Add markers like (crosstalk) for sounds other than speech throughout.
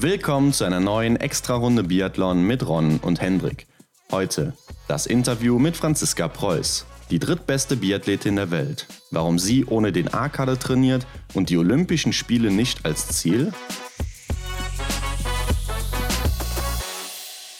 Willkommen zu einer neuen Extra-Runde Biathlon mit Ron und Hendrik. Heute das Interview mit Franziska Preuß, die drittbeste Biathletin der Welt. Warum sie ohne den A-Kader trainiert und die Olympischen Spiele nicht als Ziel?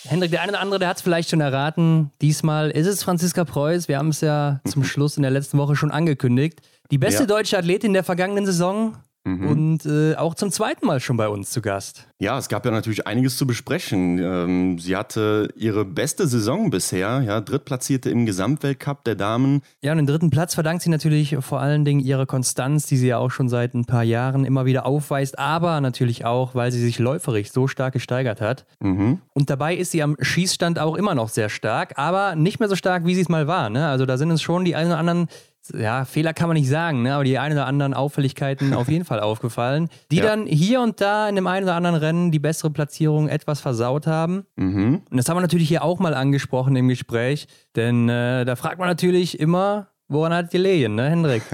Hendrik, der eine oder andere, der hat es vielleicht schon erraten. Diesmal ist es Franziska Preuß. Wir haben es ja zum (laughs) Schluss in der letzten Woche schon angekündigt. Die beste Ja. deutsche Athletin der vergangenen Saison und äh, auch zum zweiten Mal schon bei uns zu Gast. Ja, es gab ja natürlich einiges zu besprechen. Ähm, sie hatte ihre beste Saison bisher, ja, drittplatzierte im Gesamtweltcup der Damen. Ja, und den dritten Platz verdankt sie natürlich vor allen Dingen ihrer Konstanz, die sie ja auch schon seit ein paar Jahren immer wieder aufweist, aber natürlich auch, weil sie sich läuferisch so stark gesteigert hat. Mhm. Und dabei ist sie am Schießstand auch immer noch sehr stark, aber nicht mehr so stark, wie sie es mal war. Ne? Also da sind uns schon die ein oder anderen, ja, Fehler kann man nicht sagen, ne? aber die ein oder anderen Auffälligkeiten auf jeden Fall aufgefallen, die Ja. dann hier und da in dem einen oder anderen Rennen die bessere Platzierung etwas versaut haben. Mhm. Und das haben wir natürlich hier auch mal angesprochen im Gespräch, denn äh, da fragt man natürlich immer, woran hat gelegen, ne, Hendrik? (laughs)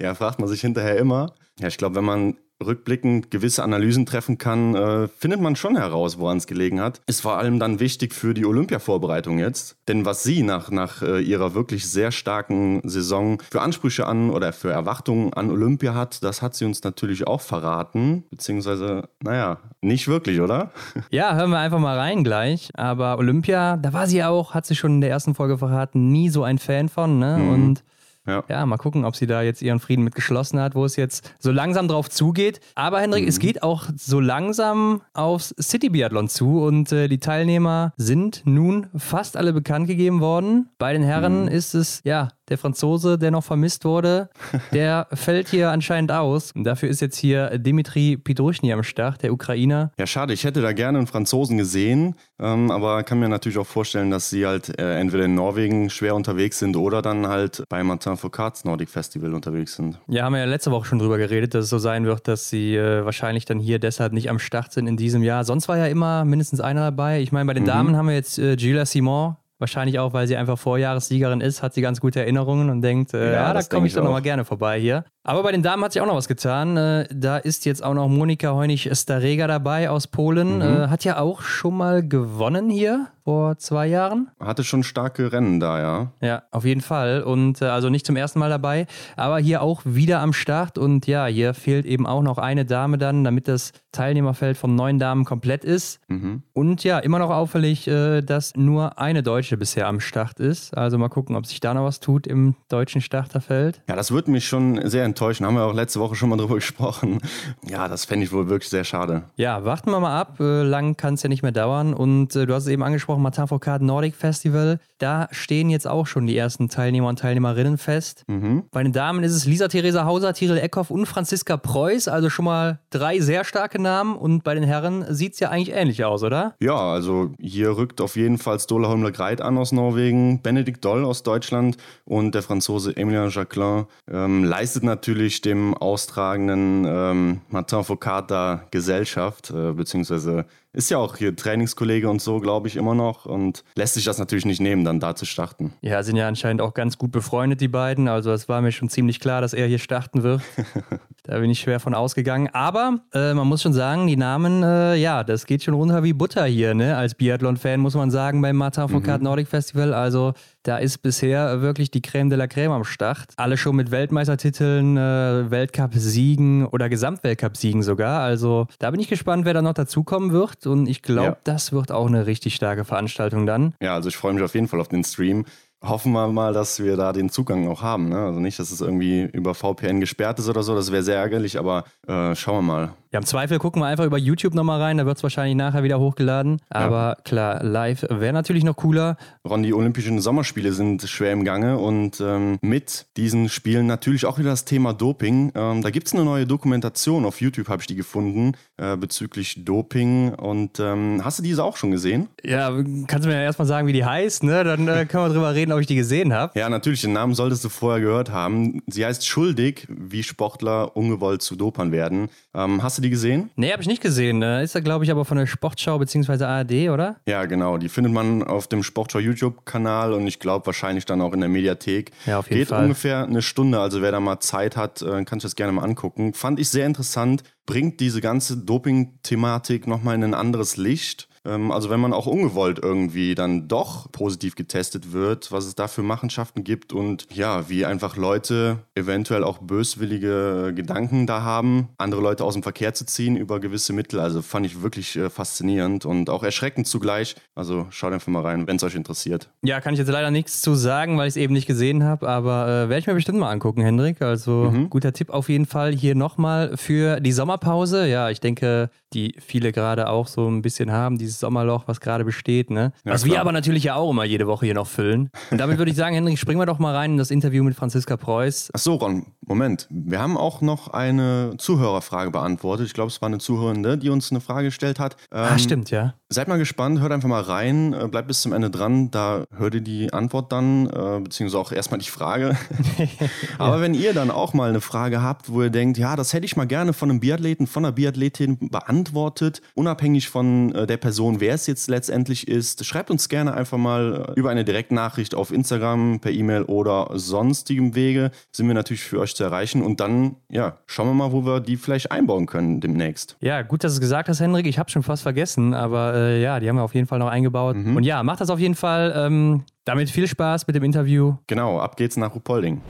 Ja, fragt man sich hinterher immer. Ja, ich glaube, wenn man rückblickend gewisse Analysen treffen kann, äh, findet man schon heraus, woran es gelegen hat. Ist vor allem dann wichtig für die Olympia-Vorbereitung jetzt. Denn was sie nach, nach äh, ihrer wirklich sehr starken Saison für Ansprüche an oder für Erwartungen an Olympia hat, das hat sie uns natürlich auch verraten. Beziehungsweise, naja, nicht wirklich, oder? (laughs) Ja, hören wir einfach mal rein gleich. Aber Olympia, da war sie auch, hat sie schon in der ersten Folge verraten, nie so ein Fan von. Ne? Mhm. Und Ja. ja, mal gucken, ob sie da jetzt ihren Frieden mit geschlossen hat, wo es jetzt so langsam drauf zugeht. Aber Hendrik, Mhm. es geht auch so langsam aufs City Biathlon zu und äh, die Teilnehmer sind nun fast alle bekannt gegeben worden. Bei den Herren Mhm. ist es, ja, der Franzose, der noch vermisst wurde, (laughs) der fällt hier anscheinend aus. Und dafür ist jetzt hier Dimitri Pidruschny am Start, der Ukrainer. Ja, schade. Ich hätte da gerne einen Franzosen gesehen, ähm, aber kann mir natürlich auch vorstellen, dass sie halt äh, entweder in Norwegen schwer unterwegs sind oder dann halt bei Martin Foucaults Nordic Festival unterwegs sind. Ja, haben wir ja letzte Woche schon drüber geredet, dass es so sein wird, dass sie äh, wahrscheinlich dann hier deshalb nicht am Start sind in diesem Jahr. Sonst war ja immer mindestens einer dabei. Ich meine, bei den Damen haben wir jetzt äh, Gila Simon. Wahrscheinlich auch, weil sie einfach Vorjahressiegerin ist, hat sie ganz gute Erinnerungen und denkt, äh, Ja, ja, da komme ich doch nochmal gerne vorbei hier. Aber bei den Damen hat sich auch noch was getan. Äh, da ist jetzt auch noch Monika Heunig-Starega dabei aus Polen. Äh, hat ja auch schon mal gewonnen hier vor zwei Jahren. Hatte schon starke Rennen da, ja. Ja, auf jeden Fall. Und äh, also nicht zum ersten Mal dabei, aber hier auch wieder am Start. Und ja, hier fehlt eben auch noch eine Dame dann, damit das Teilnehmerfeld von neun Damen komplett ist. Mhm. Und ja, immer noch auffällig, dass nur eine Deutsche bisher am Start ist. Also mal gucken, ob sich da noch was tut im deutschen Starterfeld. Ja, das würde mich schon sehr enttäuschen. Haben wir auch letzte Woche schon mal drüber (laughs) gesprochen. Ja, das fände ich wohl wirklich sehr schade. Ja, warten wir mal ab. Äh, lang kann es ja nicht mehr dauern. Und äh, du hast es eben angesprochen, Martin Foucault Nordic Festival. Da stehen jetzt auch schon die ersten Teilnehmer und Teilnehmerinnen fest. Mhm. Bei den Damen ist es Lisa Theresa Hauser, Tiril Eckhoff und Franziska Preuß. Also schon mal drei sehr starke Namen. Und bei den Herren sieht es ja eigentlich ähnlich aus, oder? Ja, also hier rückt auf jeden Fall Stola Holmler Greit an aus Norwegen, Benedikt Doll aus Deutschland und der Franzose Emilien Jacquelin ähm, leistet natürlich dem austragenden ähm, Martin Foucault Gesellschaft, äh, beziehungsweise ist ja auch hier Trainingskollege und so, glaube ich, immer noch und lässt sich das natürlich nicht nehmen, dann da zu starten. Ja, sind ja anscheinend auch ganz gut befreundet, die beiden. Also es war mir schon ziemlich klar, dass er hier starten wird. (laughs) da bin ich schwer von ausgegangen. Aber äh, man muss schon sagen, die Namen, äh, ja, das geht schon runter wie Butter hier, ne? Als Biathlon-Fan muss man sagen, beim Martin Foucault Nordic Festival. Also da ist bisher wirklich die Creme de la Creme am Start. Alle schon mit Weltmeistertiteln, äh, Weltcup-Siegen oder Gesamtweltcup-Siegen sogar. Also da bin ich gespannt, wer da noch dazukommen wird. Und ich glaube, Ja. das wird auch eine richtig starke Veranstaltung dann. Ja, also ich freue mich auf jeden Fall auf den Stream. Hoffen wir mal, dass wir da den Zugang auch haben. Ne? Also nicht, dass es irgendwie über VPN gesperrt ist oder so, das wäre sehr ärgerlich, aber äh, schauen wir mal. Ja, im Zweifel gucken wir einfach über YouTube nochmal rein, da wird es wahrscheinlich nachher wieder hochgeladen. Aber klar, live wäre natürlich noch cooler. Ron, die Olympischen Sommerspiele sind schwer im Gange und ähm, mit diesen Spielen natürlich auch wieder das Thema Doping. Ähm, da gibt es eine neue Dokumentation auf YouTube, habe ich die gefunden, äh, bezüglich Doping. Und ähm, hast du diese auch schon gesehen? Ja, kannst du mir ja erstmal sagen, wie die heißt, ne? Dann äh, können wir drüber reden, ob ich die gesehen habe. Ja, natürlich, den Namen solltest du vorher gehört haben. Sie heißt Schuldig, wie Sportler ungewollt zu Dopern werden. Ähm, hast Hast du die gesehen? Nee, habe ich nicht gesehen. Ist er, glaube ich, aber von der Sportschau bzw. ARD, oder? Ja, genau. Die findet man auf dem Sportschau YouTube-Kanal und ich glaube wahrscheinlich dann auch in der Mediathek. Ja, auf jeden Geht Fall. ungefähr eine Stunde, also wer da mal Zeit hat, äh, kann sich das gerne mal angucken. Fand ich sehr interessant, bringt diese ganze Doping-Thematik nochmal in ein anderes Licht. Ähm, also wenn man auch ungewollt irgendwie dann doch positiv getestet wird, was es da für Machenschaften gibt und ja, wie einfach Leute eventuell auch böswillige Gedanken da haben, andere Leute aus dem Verkehr zu ziehen über gewisse Mittel. Also fand ich wirklich äh, faszinierend und auch erschreckend zugleich. Also schaut einfach mal rein, wenn es euch interessiert. Ja, kann ich jetzt leider nichts zu sagen, weil ich es eben nicht gesehen habe, aber äh, werde ich mir bestimmt mal angucken, Hendrik. Also Mhm. guter Tipp auf jeden Fall hier nochmal für die Sommerpause. Ja, ich denke, die viele gerade auch so ein bisschen haben, dieses Sommerloch, was gerade besteht, ne? Ja, was wir klar. aber natürlich ja auch immer jede Woche hier noch füllen. Und damit würde ich sagen, Hendrik, springen wir doch mal rein in das Interview mit Franziska Preuß. Ach so, Ron, Moment. Wir haben auch noch eine Zuhörerfrage beantwortet. Ich glaube, es war eine Zuhörende, die uns eine Frage gestellt hat. ah, Ähm, stimmt, ja. Seid mal gespannt, hört einfach mal rein, äh, bleibt bis zum Ende dran, da hört ihr die Antwort dann, äh, beziehungsweise auch erstmal die Frage. (laughs) (laughs) Aber wenn ihr dann auch mal eine Frage habt, wo ihr denkt, ja, das hätte ich mal gerne von einem Biathleten, von einer Biathletin beantwortet, unabhängig von äh, der Person, wer es jetzt letztendlich ist, schreibt uns gerne einfach mal über eine Direktnachricht auf Instagram, per E-Mail oder sonstigem Wege, sind wir natürlich für euch zu erreichen und dann, ja, schauen wir mal, wo wir die vielleicht einbauen können demnächst. Ja, gut, dass du es gesagt hast, Hendrik. Ich habe schon fast vergessen, aber äh, ja, die haben wir auf jeden Fall noch eingebaut. Mhm. Und ja, macht das auf jeden Fall. Ähm, damit viel Spaß mit dem Interview. Genau, ab geht's nach Rupolding.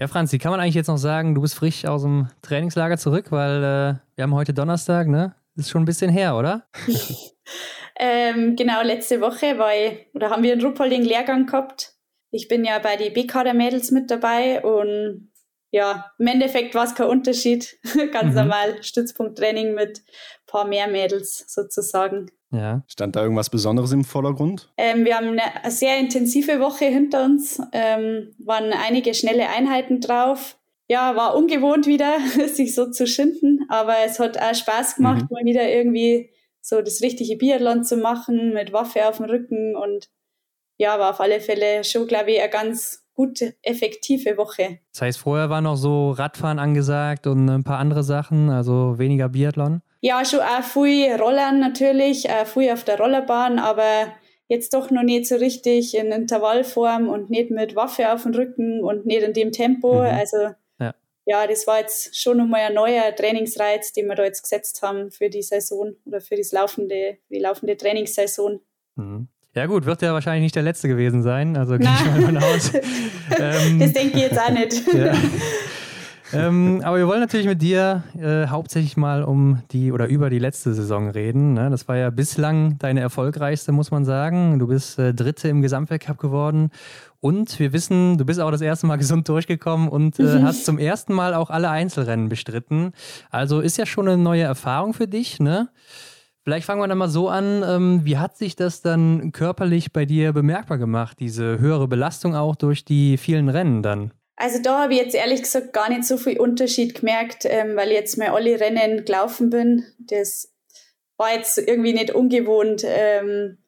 Ja, Franzi, kann man eigentlich jetzt noch sagen, du bist frisch aus dem Trainingslager zurück, weil äh, wir haben heute Donnerstag, ne? Ist schon ein bisschen her, oder? (laughs) Ähm, genau, letzte Woche war ich, oder haben wir einen Ruppolding-Lehrgang gehabt. Ich bin ja bei den B-Kader-Mädels mit dabei und ja, im Endeffekt war es kein Unterschied. (laughs) Ganz Mhm. normal Stützpunkttraining mit ein paar mehr Mädels sozusagen. Ja. Stand da irgendwas Besonderes im Vordergrund? Ähm, wir haben eine, sehr intensive Woche hinter uns, ähm, waren einige schnelle Einheiten drauf. Ja, war ungewohnt wieder, (laughs) sich so zu schinden, aber es hat auch Spaß gemacht, Mhm. mal wieder irgendwie so das richtige Biathlon zu machen mit Waffe auf dem Rücken und ja, war auf alle Fälle schon, glaube ich, eine ganz gute, effektive Woche. Das heißt, vorher war noch so Radfahren angesagt und ein paar andere Sachen, also weniger Biathlon. Ja, schon auch viel Rollern natürlich, auch viel auf der Rollerbahn, aber jetzt doch noch nicht so richtig in Intervallform und nicht mit Waffe auf dem Rücken und nicht in dem Tempo. Mhm. Also Ja. ja, das war jetzt schon nochmal ein neuer Trainingsreiz, den wir da jetzt gesetzt haben für die Saison oder für das laufende, die laufende Trainingssaison. Mhm. Ja gut, wird ja wahrscheinlich nicht der letzte gewesen sein, also gehe ich mal davon aus. (laughs) Ähm, Das denke ich jetzt auch nicht. (laughs) Ja. Ähm, aber wir wollen natürlich mit dir äh, hauptsächlich mal um die oder über die letzte Saison reden. Ne? Das war ja bislang deine erfolgreichste, muss man sagen. Du bist äh, Dritte im Gesamtweltcup geworden. Und wir wissen, du bist auch das erste Mal (laughs) gesund durchgekommen und äh, Mhm. (laughs) hast zum ersten Mal auch alle Einzelrennen bestritten. Also ist ja schon eine neue Erfahrung für dich, ne? Vielleicht fangen wir dann mal so an. Ähm, wie hat sich das dann körperlich bei dir bemerkbar gemacht, diese höhere Belastung auch durch die vielen Rennen dann? Also da habe ich jetzt ehrlich gesagt gar nicht so viel Unterschied gemerkt, ähm, weil ich jetzt mal alle Rennen gelaufen bin. Das war jetzt irgendwie nicht ungewohnt. Ähm,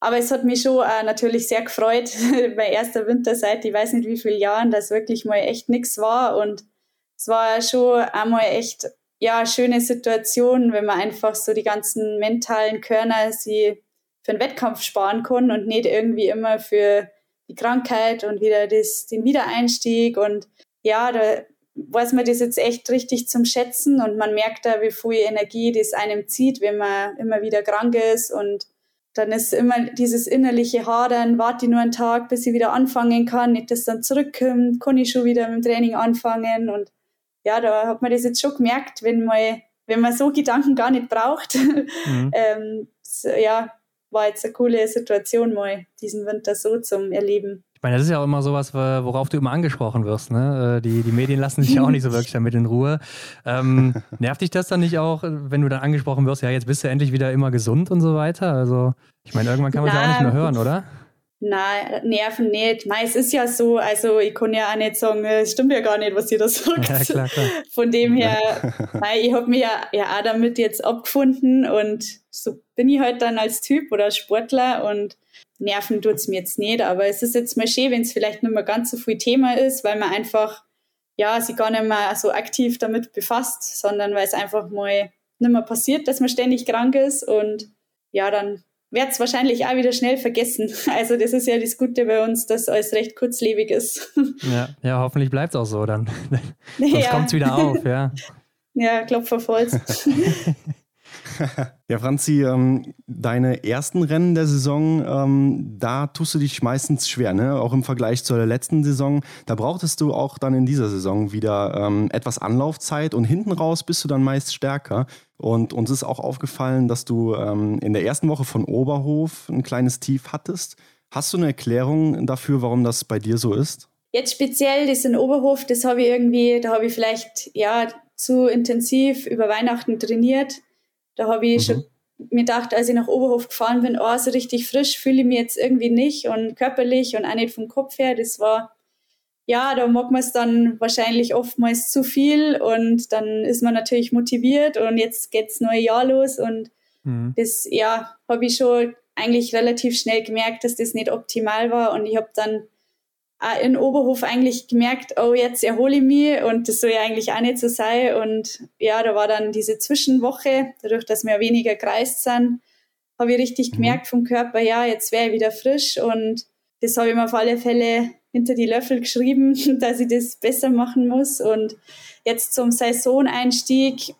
aber es hat mich schon auch natürlich sehr gefreut, (laughs) mein erster Winter seit ich weiß nicht wie vielen Jahren, dass wirklich mal echt nichts war. Und es war schon einmal echt ja, eine schöne Situation, wenn man einfach so die ganzen mentalen Körner sie für den Wettkampf sparen kann und nicht irgendwie immer für die Krankheit und wieder das, den Wiedereinstieg. Und ja, da weiß man das jetzt echt richtig zum Schätzen und man merkt da, wie viel Energie das einem zieht, wenn man immer wieder krank ist. Und dann ist immer dieses innerliche Hadern, warte ich nur einen Tag, bis ich wieder anfangen kann, nicht dass dann zurückkommt, kann ich schon wieder mit dem Training anfangen. Und ja, da hat man das jetzt schon gemerkt, wenn man, wenn man so Gedanken gar nicht braucht. (laughs) Mhm. ähm, so, ja, war jetzt eine coole Situation mal, diesen Winter so zum Erleben. Ich meine, das ist ja auch immer sowas, worauf du immer angesprochen wirst. Ne? Äh, Die, die Medien lassen sich ja auch nicht so (laughs) wirklich damit in Ruhe. Ähm, nervt dich das dann nicht auch, wenn du dann angesprochen wirst, ja, jetzt bist du endlich wieder immer gesund und so weiter? Also, ich meine, irgendwann kann man es ja auch nicht mehr hören, oder? Nein, Nerven nicht. Mei, es ist ja so, also ich kann ja auch nicht sagen, es stimmt ja gar nicht, was ihr da (laughs) sagt. Ja, klar, klar. Von dem her, mei, ich habe mich ja, ja auch damit jetzt abgefunden und so bin ich halt dann als Typ oder Sportler und Nerven tut's mir jetzt nicht, aber es ist jetzt mal schön, wenn es vielleicht nicht mehr ganz so viel Thema ist, weil man einfach ja, sich gar nicht mehr so aktiv damit befasst, sondern weil es einfach mal nicht mehr passiert, dass man ständig krank ist und ja, dann wird es wahrscheinlich auch wieder schnell vergessen. (laughs) Also das ist ja das Gute bei uns, dass alles recht kurzlebig ist. (laughs) Ja, ja hoffentlich bleibt es auch so dann. (laughs) Sonst ja. kommt es wieder auf, ja. Ja, Klopfer voll. ja, Franzi, ähm, deine ersten Rennen der Saison, ähm, da tust du dich meistens schwer, ne? Auch im Vergleich zur letzten Saison. Da brauchtest du auch dann in dieser Saison wieder ähm, etwas Anlaufzeit und hinten raus bist du dann meist stärker. Und uns ist auch aufgefallen, dass du ähm, in der ersten Woche von Oberhof ein kleines Tief hattest. Hast du eine Erklärung dafür, warum das bei dir so ist? Jetzt speziell das in Oberhof, das habe ich irgendwie, da habe ich vielleicht ja zu intensiv über Weihnachten trainiert da habe ich mhm. schon mir gedacht, als ich nach Oberhof gefahren bin, oh, so richtig frisch fühle ich mich jetzt irgendwie nicht und körperlich und auch nicht vom Kopf her. Das war, ja, da mag man es dann wahrscheinlich oftmals zu viel und dann ist man natürlich motiviert und jetzt geht's neue Jahr los und mhm. das, ja, habe ich schon eigentlich relativ schnell gemerkt, dass das nicht optimal war und ich habe dann in Oberhof eigentlich gemerkt, oh, jetzt erhole ich mich und das soll ja eigentlich auch nicht so sein. Und ja, da war dann diese Zwischenwoche, dadurch, dass wir weniger kreist sind, habe ich richtig mhm. gemerkt vom Körper, ja, jetzt wäre ich wieder frisch und das habe ich mir auf alle Fälle hinter die Löffel geschrieben, (laughs) dass ich das besser machen muss. Und jetzt zum Saisoneinstieg,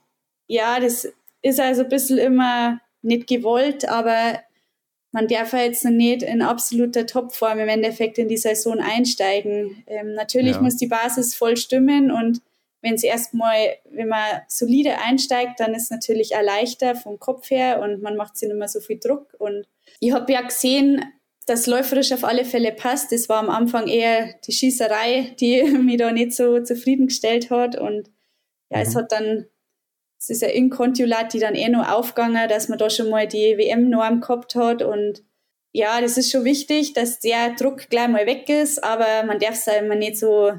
ja, das ist also ein bisschen immer nicht gewollt, aber man darf ja jetzt noch nicht in absoluter Topform im Endeffekt in die Saison einsteigen. Ähm, natürlich ja. muss die Basis voll stimmen und wenn es erstmal, wenn man solide einsteigt, dann ist es natürlich auch leichter vom Kopf her und man macht sich nicht mehr so viel Druck. Und ich habe ja gesehen, dass läuferisch auf alle Fälle passt. Das war am Anfang eher die Schießerei, die (laughs) mich da nicht so zufriedengestellt hat. Und ja, mhm. es hat dann es ist ja in Kontiolati dann eh noch aufgegangen, dass man da schon mal die WM-Norm gehabt hat und ja, das ist schon wichtig, dass der Druck gleich mal weg ist, aber man darf es halt immer nicht so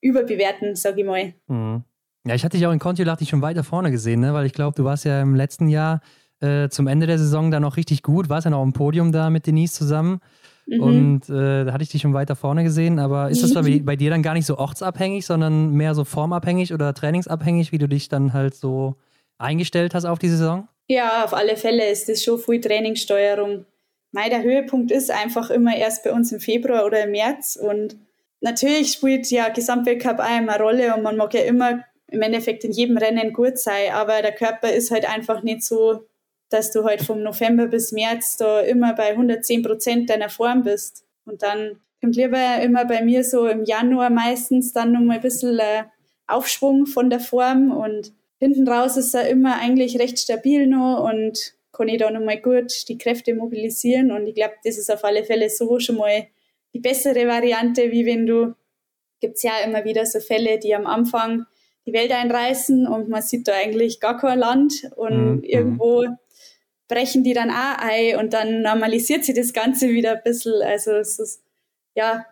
überbewerten, sage ich mal. Mhm. Ja, ich hatte dich auch in Kontiolati schon weiter vorne gesehen, ne? weil ich glaube, du warst ja im letzten Jahr äh, zum Ende der Saison dann noch richtig gut, warst ja noch im Podium da mit Denise zusammen. Mhm. Und äh, da hatte ich dich schon weiter vorne gesehen, aber ist das (laughs) bei, bei dir dann gar nicht so ortsabhängig, sondern mehr so formabhängig oder trainingsabhängig, wie du dich dann halt so eingestellt hast auf die Saison? Ja, auf alle Fälle ist das schon viel Trainingssteuerung. Mei, der Höhepunkt ist einfach immer erst bei uns im Februar oder im März und natürlich spielt ja Gesamtweltcup auch immer eine Rolle und man mag ja immer im Endeffekt in jedem Rennen gut sein, aber der Körper ist halt einfach nicht so, dass du halt vom November bis März da immer bei 110 Prozent deiner Form bist. Und dann kommt lieber immer bei mir so im Januar meistens dann nochmal ein bisschen äh, Aufschwung von der Form und hinten raus ist er immer eigentlich recht stabil noch und kann ich da nochmal gut die Kräfte mobilisieren. Und ich glaube, das ist auf alle Fälle so schon mal die bessere Variante, wie wenn du, gibt es ja immer wieder so Fälle, die am Anfang die Welt einreißen und man sieht da eigentlich gar kein Land und mhm. irgendwo brechen die dann auch ein und dann normalisiert sich das Ganze wieder ein bisschen. Also es ist ja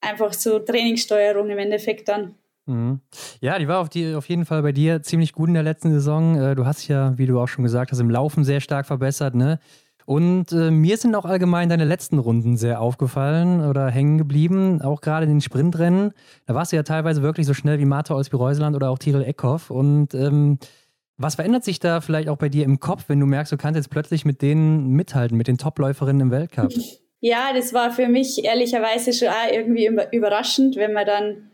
einfach so Trainingssteuerung im Endeffekt dann. Mhm. Ja, die war auf, die, auf jeden Fall bei dir ziemlich gut in der letzten Saison. Äh, du hast ja, wie du auch schon gesagt hast, im Laufen sehr stark verbessert, ne? Und äh, mir sind auch allgemein deine letzten Runden sehr aufgefallen oder hängen geblieben, auch gerade in den Sprintrennen. Da warst du ja teilweise wirklich so schnell wie Martha Olsby-Reuseland oder auch Tirol Eckhoff. Und ähm, was verändert sich da vielleicht auch bei dir im Kopf, wenn du merkst, du kannst jetzt plötzlich mit denen mithalten, mit den Top-Läuferinnen im Weltcup? (laughs) Ja, das war für mich ehrlicherweise schon auch irgendwie überraschend, wenn man dann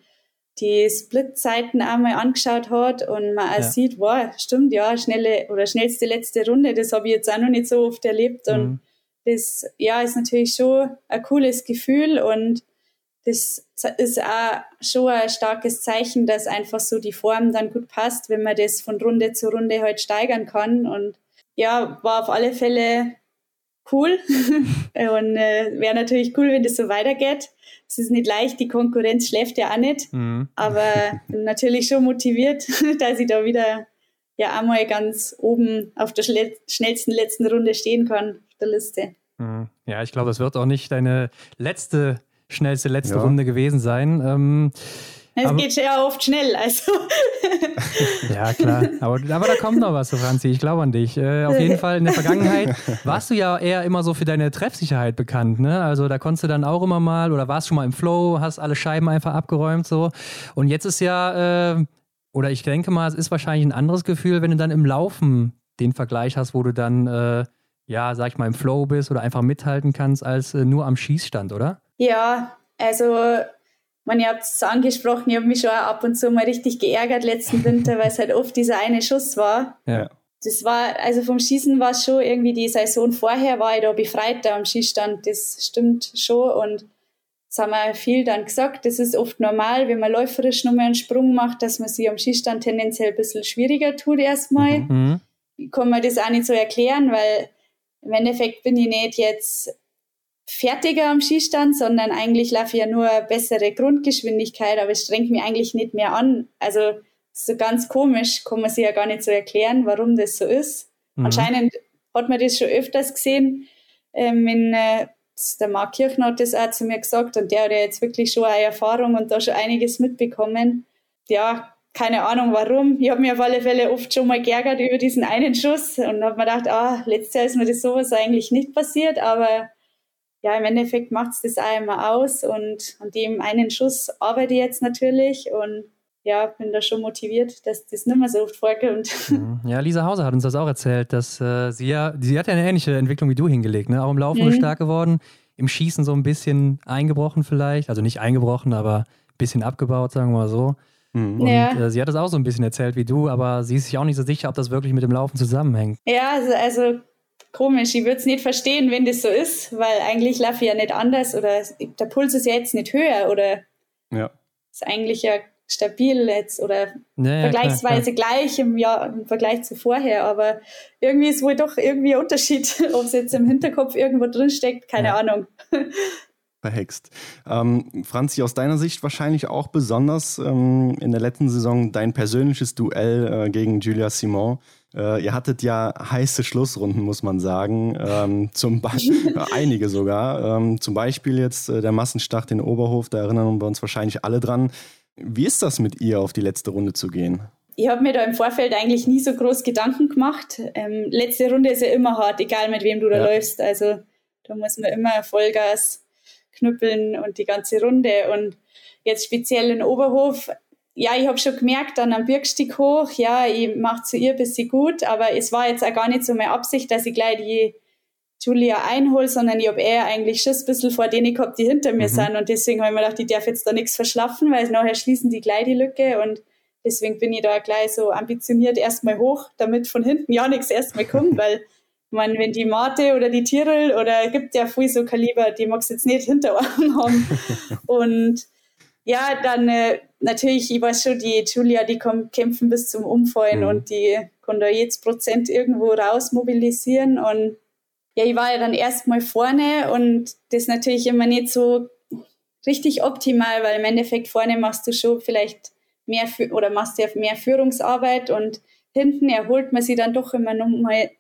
die Split-Zeiten einmal angeschaut hat und man auch ja. sieht, wow, stimmt, ja, schnelle oder schnellste letzte Runde, das habe ich jetzt auch noch nicht so oft erlebt und mhm. das, ja, ist natürlich schon ein cooles Gefühl und das ist auch schon ein starkes Zeichen, dass einfach so die Form dann gut passt, wenn man das von Runde zu Runde halt steigern kann und ja, war auf alle Fälle cool (laughs) und äh, wäre natürlich cool, wenn das so weitergeht es ist nicht leicht, die Konkurrenz schläft ja auch nicht, mhm. aber bin (laughs) natürlich schon motiviert, (laughs) dass ich da wieder ja einmal ganz oben auf der schnellsten letzten Runde stehen kann auf der Liste. Mhm. Ja, ich glaube, das wird auch nicht deine letzte, schnellste letzte ja. Runde gewesen sein. Ähm, Es aber, geht ja oft schnell, also. (laughs) ja, klar. Aber, aber da kommt noch was, Franzi. Ich glaube an dich. Äh, auf jeden Fall in der Vergangenheit (laughs) warst du ja eher immer so für deine Treffsicherheit bekannt. Ne? Also da konntest du dann auch immer mal oder warst schon mal im Flow, hast alle Scheiben einfach abgeräumt so. Und jetzt ist ja, äh, oder ich denke mal, es ist wahrscheinlich ein anderes Gefühl, wenn du dann im Laufen den Vergleich hast, wo du dann, äh, ja, sag ich mal, im Flow bist oder einfach mithalten kannst, als äh, nur am Schießstand, oder? Ja, also man, ihr habt es angesprochen, ich habe mich schon ab und zu mal richtig geärgert letzten (laughs) Winter, weil es halt oft dieser eine Schuss war. Ja. Das war, also vom Schießen war es schon irgendwie die Saison vorher, war ich da befreiter am Schießstand, das stimmt schon und das haben wir viel dann gesagt, das ist oft normal, wenn man läuferisch nochmal einen Sprung macht, dass man sich am Schießstand tendenziell ein bisschen schwieriger tut erstmal. Mhm. mhm. Ich kann mir das auch nicht so erklären, weil im Endeffekt bin ich nicht jetzt fertiger am Skistand, sondern eigentlich laufe ich ja nur bessere Grundgeschwindigkeit, aber es strengt mich eigentlich nicht mehr an. Also so ganz komisch, kann man sich ja gar nicht so erklären, warum das so ist. Mhm. Anscheinend hat man das schon öfters gesehen. Ähm, in, äh, der Mark Kirchner hat das auch zu mir gesagt und der hat ja jetzt wirklich schon eine Erfahrung und da schon einiges mitbekommen. Ja, keine Ahnung warum. Ich habe mir auf alle Fälle oft schon mal geärgert über diesen einen Schuss und habe mir gedacht, ah, letztes Jahr ist mir das sowas eigentlich nicht passiert, aber ja, im Endeffekt macht es das auch immer aus und an dem einen Schuss arbeite ich jetzt natürlich und ja, bin da schon motiviert, dass das nicht mehr so oft vorkommt. (laughs) Mhm. Ja, Lisa Hauser hat uns das auch erzählt, dass äh, sie ja, sie hat ja eine ähnliche Entwicklung wie du hingelegt, ne? Auch im Laufen mhm. stark geworden, im Schießen so ein bisschen eingebrochen vielleicht, also nicht eingebrochen, aber ein bisschen abgebaut, sagen wir mal so. Mhm. Und ja. äh, sie hat das auch so ein bisschen erzählt wie du, aber sie ist sich auch nicht so sicher, ob das wirklich mit dem Laufen zusammenhängt. Ja, also, also komisch. Ich würde es nicht verstehen, wenn das so ist, weil eigentlich laufe ich ja nicht anders oder der Puls ist ja jetzt nicht höher oder ja. ist eigentlich ja stabil jetzt oder ja, vergleichsweise klar, klar. gleich im Jahr im Vergleich zu vorher, aber irgendwie ist wohl doch irgendwie ein Unterschied, (laughs) ob es jetzt im Hinterkopf irgendwo drin steckt, keine ja. Ahnung. Verhext. Ähm, Franzi, aus deiner Sicht wahrscheinlich auch besonders ähm, in der letzten Saison dein persönliches Duell äh, gegen Julia Simon. Äh, ihr hattet ja heiße Schlussrunden, muss man sagen. Ähm, zum (laughs) einige sogar. Ähm, zum Beispiel jetzt äh, der Massenstart in Oberhof, da erinnern wir uns wahrscheinlich alle dran. Wie ist das mit ihr, auf die letzte Runde zu gehen? Ich habe mir da im Vorfeld eigentlich nie so groß Gedanken gemacht. Ähm, letzte Runde ist ja immer hart, egal mit wem du da ja. läufst. Also da muss man immer Vollgas knüppeln und die ganze Runde. Und jetzt speziell in Oberhof ja, ich habe schon gemerkt, dann am Birkstieg hoch, ja, ich mache zu ihr bis sie gut, aber es war jetzt auch gar nicht so meine Absicht, dass ich gleich die Julia einhole, sondern ich habe eher eigentlich Schiss ein bisschen vor denen gehabt, die hinter mir mhm. sind und deswegen habe ich mir gedacht, ich darf jetzt da nichts verschlafen, weil nachher schließen die gleich die Lücke und deswegen bin ich da gleich so ambitioniert erstmal hoch, damit von hinten ja nichts erstmal kommt, weil ich meine, wenn die Mate oder die Tirol oder gibt ja viel so Kaliber, die magst jetzt nicht hinter (laughs) haben und ja, dann äh, natürlich, ich weiß schon, die Julia, die kommt, kämpfen bis zum Umfallen mhm. und die kann da jetzt Prozent irgendwo raus mobilisieren. Und ja, ich war ja dann erstmal vorne und das natürlich immer nicht so richtig optimal, weil im Endeffekt vorne machst du schon vielleicht mehr oder machst ja mehr Führungsarbeit und hinten erholt man sie dann doch immer noch mal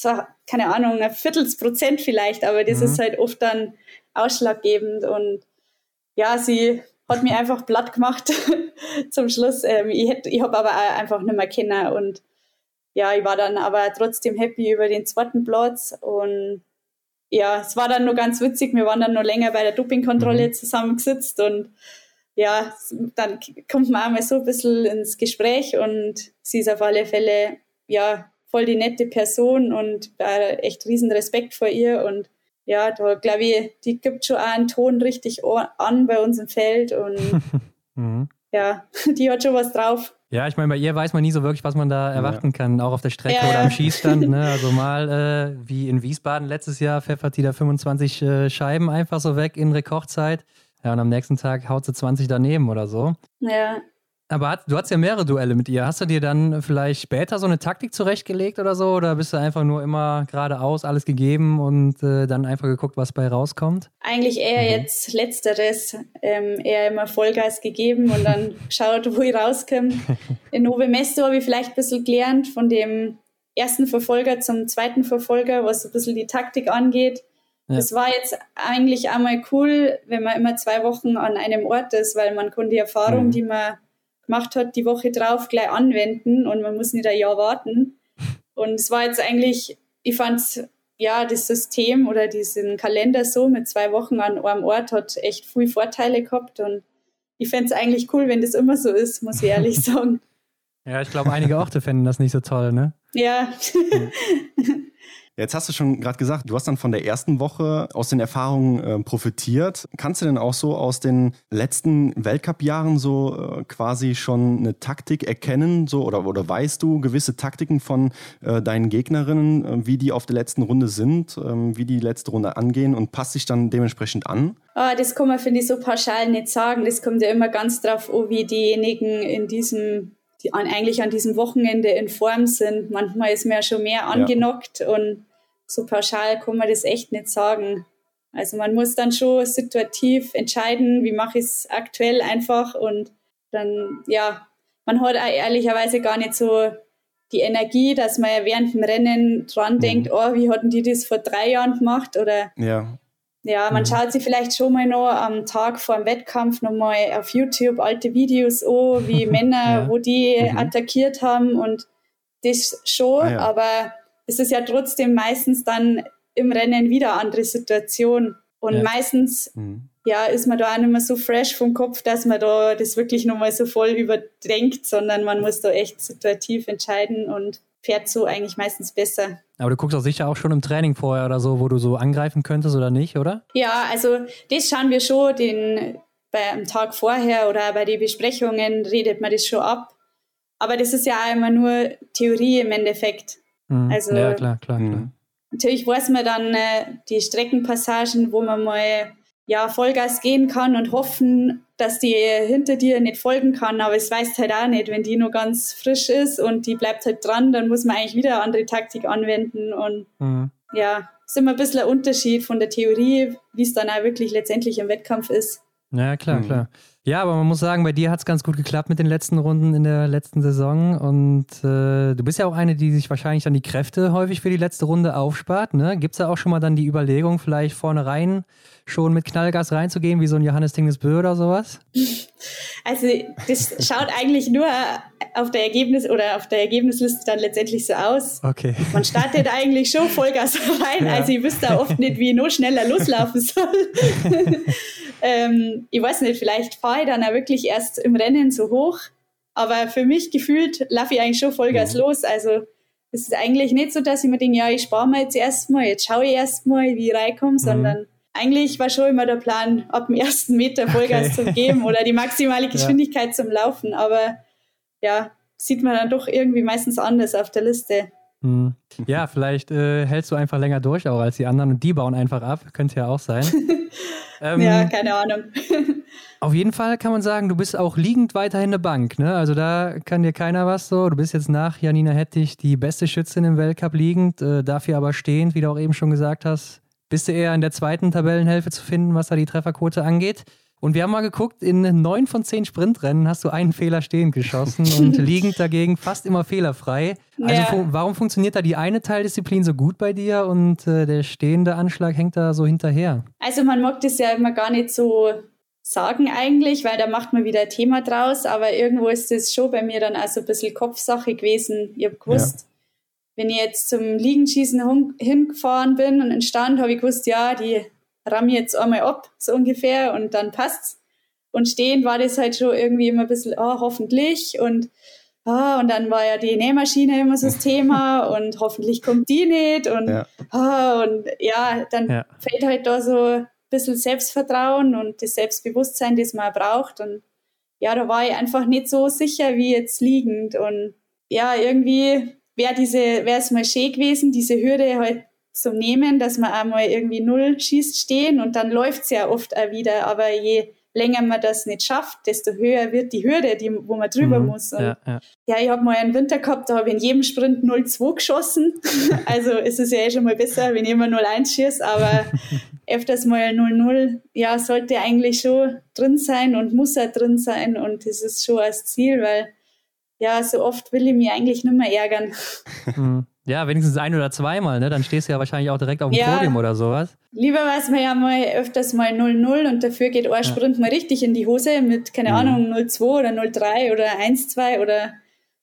so, keine Ahnung, ein Viertelsprozent vielleicht, aber das mhm. ist halt oft dann ausschlaggebend und ja, sie hat mich einfach platt gemacht (laughs) zum Schluss. Ähm, ich ich habe aber auch einfach nicht mehr kennen und ja, ich war dann aber trotzdem happy über den zweiten Platz und ja, es war dann nur ganz witzig. Wir waren dann noch länger bei der Dopingkontrolle mhm. zusammengesetzt und ja, dann kommt man einmal so ein bisschen ins Gespräch und sie ist auf alle Fälle ja voll die nette Person und echt riesen Respekt vor ihr und ja, da glaube ich, die gibt schon auch einen Ton richtig an bei uns im Feld und (laughs) mhm. ja, (laughs) die hat schon was drauf. Ja, ich meine, bei ihr weiß man nie so wirklich, was man da erwarten ja. kann, auch auf der Strecke ja, oder am Schießstand. Ne? (laughs) Also mal äh, wie in Wiesbaden letztes Jahr pfeffert die da 25 äh, Scheiben einfach so weg in Rekordzeit. Ja, und am nächsten Tag haut sie 20 daneben oder so. Ja. Aber du hattest ja mehrere Duelle mit ihr. Hast du dir dann vielleicht später so eine Taktik zurechtgelegt oder so? Oder bist du einfach nur immer geradeaus alles gegeben und äh, dann einfach geguckt, was bei rauskommt? Eigentlich eher mhm. jetzt Letzteres. Ähm, eher immer Vollgas gegeben und dann (laughs) geschaut, wo ich rauskomme. In Nove Mesto habe ich vielleicht ein bisschen gelernt von dem ersten Verfolger zum zweiten Verfolger, was ein bisschen die Taktik angeht. ja. das war jetzt eigentlich einmal cool, wenn man immer zwei Wochen an einem Ort ist, weil man kann die Erfahrung, mhm. die man gemacht hat, die Woche drauf gleich anwenden und man muss nicht ein Jahr warten. Und es war jetzt eigentlich, ich fand ja, das System oder diesen Kalender so mit zwei Wochen an einem Ort hat echt viele Vorteile gehabt und ich fände es eigentlich cool, wenn das immer so ist, muss ich ehrlich (laughs) sagen. Ja, ich glaube, einige Orte fänden das nicht so toll, ne? Ja. (laughs) Jetzt hast du schon gerade gesagt, du hast dann von der ersten Woche aus den Erfahrungen äh, profitiert. Kannst du denn auch so aus den letzten Weltcup-Jahren so äh, quasi schon eine Taktik erkennen, so oder, oder weißt du gewisse Taktiken von äh, deinen Gegnerinnen, äh, wie die auf der letzten Runde sind, ähm, wie die letzte Runde angehen und passt dich dann dementsprechend an? Oh, das kann man, finde ich, so pauschal nicht sagen. Das kommt ja immer ganz drauf an, wie diejenigen in diesem die an, eigentlich an diesem Wochenende in Form sind. Manchmal ist man ja schon mehr angenockt ja. und so pauschal kann man das echt nicht sagen. Also man muss dann schon situativ entscheiden, wie mache ich es aktuell einfach und dann, ja, man hat auch ehrlicherweise gar nicht so die Energie, dass man ja während dem Rennen dran mhm. denkt, oh, wie hatten die das vor drei Jahren gemacht oder ja. Ja, man mhm. schaut sich vielleicht schon mal noch am Tag vor dem Wettkampf nochmal auf YouTube alte Videos an, wie (laughs) Männer, ja. wo die mhm. attackiert haben und das schon, ah, ja. aber es ist ja trotzdem meistens dann im Rennen wieder eine andere Situation. Und ja. meistens mhm. ja, ist man da auch nicht mehr so fresh vom Kopf, dass man da das wirklich nochmal so voll überdenkt, sondern man muss da echt situativ entscheiden und fährt so eigentlich meistens besser. Aber du guckst auch sicher auch schon im Training vorher oder so, wo du so angreifen könntest oder nicht, oder? Ja, also das schauen wir schon den, beim Tag vorher oder bei den Besprechungen redet man das schon ab. Aber das ist ja auch immer nur Theorie im Endeffekt. Mhm. Also, ja, klar, klar, klar. Mhm. Natürlich weiß man dann äh, die Streckenpassagen, wo man mal ja, Vollgas gehen kann und hoffen, dass die hinter dir nicht folgen kann, aber es weiß halt auch nicht, wenn die nur ganz frisch ist und die bleibt halt dran, dann muss man eigentlich wieder eine andere Taktik anwenden und mhm. ja, ist immer ein bisschen ein Unterschied von der Theorie, wie es dann auch wirklich letztendlich im Wettkampf ist. Ja, klar, mhm. klar. Ja, aber man muss sagen, bei dir hat es ganz gut geklappt mit den letzten Runden in der letzten Saison. Und äh, du bist ja auch eine, die sich wahrscheinlich dann die Kräfte häufig für die letzte Runde aufspart. Ne? Gibt es da auch schon mal dann die Überlegung, vielleicht vorne rein schon mit Knallgas reinzugehen, wie so ein Johannes Tingesbö oder sowas? Also das schaut eigentlich nur auf der Ergebnis oder auf der Ergebnisliste dann letztendlich so aus. Okay. Man startet eigentlich schon Vollgas rein, ja. also ich wüsste oft nicht, wie ich noch schneller loslaufen soll. (laughs) ähm, ich weiß nicht, vielleicht fahre ich dann auch wirklich erst im Rennen so hoch, aber für mich gefühlt laufe ich eigentlich schon Vollgas mhm. los, also es ist eigentlich nicht so, dass ich mir denke, ja, ich spare mir jetzt erstmal, jetzt schaue ich erstmal, wie ich reinkomme, mhm. sondern eigentlich war schon immer der Plan, ab dem ersten Meter Vollgas okay. zu geben oder die maximale (laughs) Geschwindigkeit ja. zum Laufen. Aber ja, sieht man dann doch irgendwie meistens anders auf der Liste. Hm. Ja, vielleicht äh, hältst du einfach länger durch auch als die anderen und die bauen einfach ab. Könnte ja auch sein. (laughs) ähm, ja, keine Ahnung. (laughs) auf jeden Fall kann man sagen, du bist auch liegend weiterhin eine Bank. Ne? Also da kann dir keiner was so. Du bist jetzt nach Janina Hettich die beste Schützin im Weltcup liegend, äh, dafür aber stehend, wie du auch eben schon gesagt hast, bist du eher in der zweiten Tabellenhälfte zu finden, was da die Trefferquote angeht. Und wir haben mal geguckt, in neun von zehn Sprintrennen hast du einen Fehler stehend geschossen und (laughs) liegend dagegen fast immer fehlerfrei. Also ja. fu warum funktioniert da die eine Teildisziplin so gut bei dir und äh, der stehende Anschlag hängt da so hinterher? Also man mag das ja immer gar nicht so sagen eigentlich, weil da macht man wieder ein Thema draus, aber irgendwo ist das schon bei mir dann auch so ein bisschen Kopfsache gewesen. Ich habe gewusst, wenn ich jetzt zum Liegenschießen hingefahren bin und in Stand, habe ich gewusst, ja, die ramme jetzt einmal ab, so ungefähr, und dann passt's. Und stehend war das halt schon irgendwie immer ein bisschen, oh, hoffentlich. Und, oh, und dann war ja die Nähmaschine immer so das (laughs) Thema und hoffentlich kommt die nicht. Und ja, oh, und ja dann ja. fällt halt da so ein bisschen Selbstvertrauen und das Selbstbewusstsein, das man braucht. Und ja, da war ich einfach nicht so sicher wie jetzt liegend. Und ja, irgendwie wäre diese, wäre es mal schön gewesen, diese Hürde halt zum Nehmen, dass man einmal irgendwie null schießt stehen und dann läuft es ja oft auch wieder. Aber je länger man das nicht schafft, desto höher wird die Hürde, die, wo man drüber mhm, muss. Und ja, ja. ja, ich habe mal einen Winter gehabt, da habe ich in jedem Sprint 0-2 geschossen. (laughs) also ist es ja eh schon mal besser, wenn ich immer 0-1 schieße, aber (laughs) öfters mal 0-0, ja, sollte eigentlich schon drin sein und muss auch drin sein und das ist schon als Ziel, weil ja, so oft will ich mich eigentlich nicht mehr ärgern. Hm. Ja, wenigstens ein oder zweimal, ne? Dann stehst du ja wahrscheinlich auch direkt auf dem ja, Podium oder sowas. Lieber weiß man ja mal öfters mal 0-0 und dafür geht ein Sprint ja. mal richtig in die Hose mit, keine mhm. Ahnung, 0-2 oder 0-3 oder 1-2 oder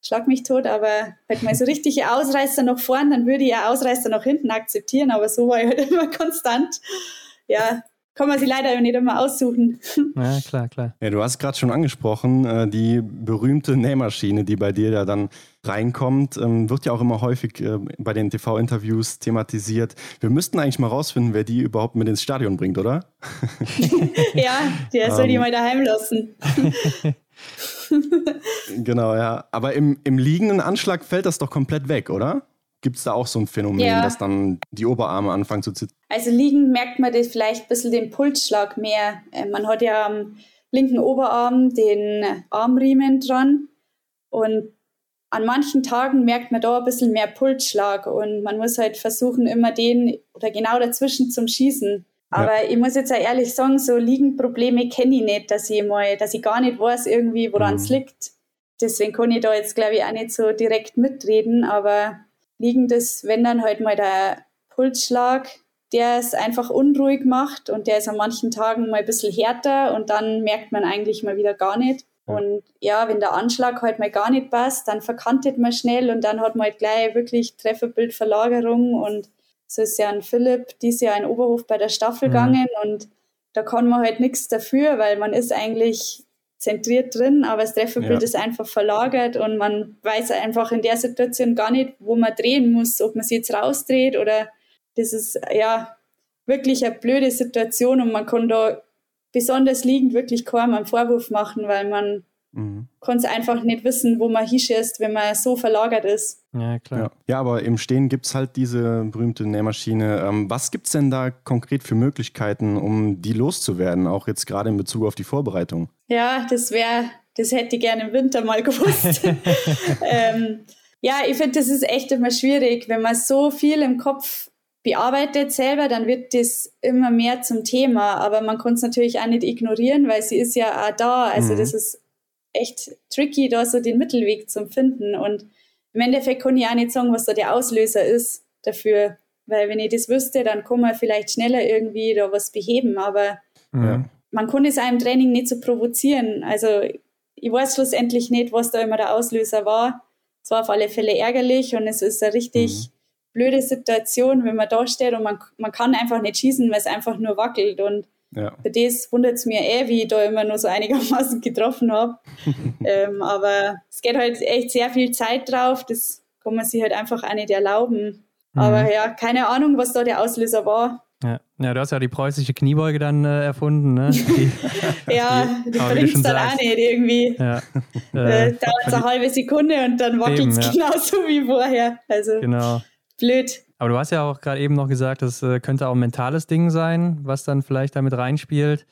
schlag mich tot, aber halt mal so (laughs) richtige Ausreißer nach vorn, dann würde ich ja Ausreißer nach hinten akzeptieren, aber so war ich halt (laughs) immer konstant. Ja, kann man sie leider nicht immer aussuchen. (laughs) Ja, klar, klar. Ja, du hast gerade schon angesprochen, äh, die berühmte Nähmaschine, die bei dir da dann reinkommt, ähm, wird ja auch immer häufig äh, bei den TV-Interviews thematisiert. Wir müssten eigentlich mal rausfinden, wer die überhaupt mit ins Stadion bringt, oder? (laughs) (laughs) ja, der soll die ähm. mal daheim lassen. genau, ja. Aber im, im liegenden Anschlag fällt das doch komplett weg, oder? Gibt es da auch so ein Phänomen, ja. dass dann die Oberarme anfangen zu zittern? Also liegend merkt man das vielleicht ein bisschen den Pulsschlag mehr. Äh, man hat ja am linken Oberarm den Armriemen dran und an manchen Tagen merkt man da ein bisschen mehr Pulsschlag und man muss halt versuchen, immer den oder genau dazwischen zum Schießen. Aber ja. ich muss jetzt auch ehrlich sagen, so Liegenprobleme kenne ich nicht, dass ich mal, dass ich gar nicht weiß irgendwie, woran es mhm. liegt. Deswegen kann ich da jetzt, glaube ich, auch nicht so direkt mitreden, aber liegend ist, wenn dann halt mal der Pulsschlag, der es einfach unruhig macht und der ist an manchen Tagen mal ein bisschen härter und dann merkt man eigentlich mal wieder gar nicht. Und ja, wenn der Anschlag halt mal gar nicht passt, dann verkantet man schnell und dann hat man halt gleich wirklich Trefferbildverlagerung und so ist ja ein Philipp dieses Jahr in Oberhof bei der Staffel mhm. gegangen und da kann man halt nichts dafür, weil man ist eigentlich zentriert drin, aber das Trefferbild ja. ist einfach verlagert und man weiß einfach in der Situation gar nicht, wo man drehen muss, ob man sie jetzt rausdreht oder das ist ja wirklich eine blöde Situation und man kann da besonders liegend wirklich kaum einen Vorwurf machen, weil man Mhm. Konnte einfach nicht wissen, wo man hinschießt, wenn man so verlagert ist. Ja, klar. Ja, ja aber im Stehen gibt es halt diese berühmte Nähmaschine. Ähm, was gibt es denn da konkret für Möglichkeiten, um die loszuwerden, auch jetzt gerade in Bezug auf die Vorbereitung? Ja, das wäre, das hätte ich gerne im Winter mal (laughs) gewusst. (laughs) ähm, ja, ich finde, das ist echt immer schwierig, wenn man so viel im Kopf bearbeitet selber, dann wird das immer mehr zum Thema. Aber man kann es natürlich auch nicht ignorieren, weil sie ist ja auch da. Also mhm. das ist echt tricky, da so den Mittelweg zu finden. Und im Endeffekt kann ich auch nicht sagen, was da der Auslöser ist dafür. Weil wenn ich das wüsste, dann kann man vielleicht schneller irgendwie da was beheben. Aber ja. man kann es einem Training nicht so provozieren. Also ich weiß schlussendlich nicht, was da immer der Auslöser war. Es war auf alle Fälle ärgerlich und es ist eine richtig mhm. blöde Situation, wenn man da steht und man, man kann einfach nicht schießen, weil es einfach nur wackelt. Und ja. Für das wundert es mir eh, wie ich da immer nur so einigermaßen (laughs) getroffen habe. ähm, aber es geht halt echt sehr viel Zeit drauf, das kann man sich halt einfach auch nicht erlauben. Mhm. Aber ja, keine Ahnung, was da der Auslöser war. Ja. ja, du hast ja die preußische Kniebeuge dann äh, erfunden, ne? (laughs) Die, ja, die, die bringt es dann sagst. auch nicht irgendwie. Ja. Äh, Dauert eine halbe Sekunde und dann wackelt es ja. (laughs) genauso wie vorher. Also genau. Blöd. Aber du hast ja auch gerade eben noch gesagt, das äh, könnte auch ein mentales Ding sein, was dann vielleicht damit reinspielt.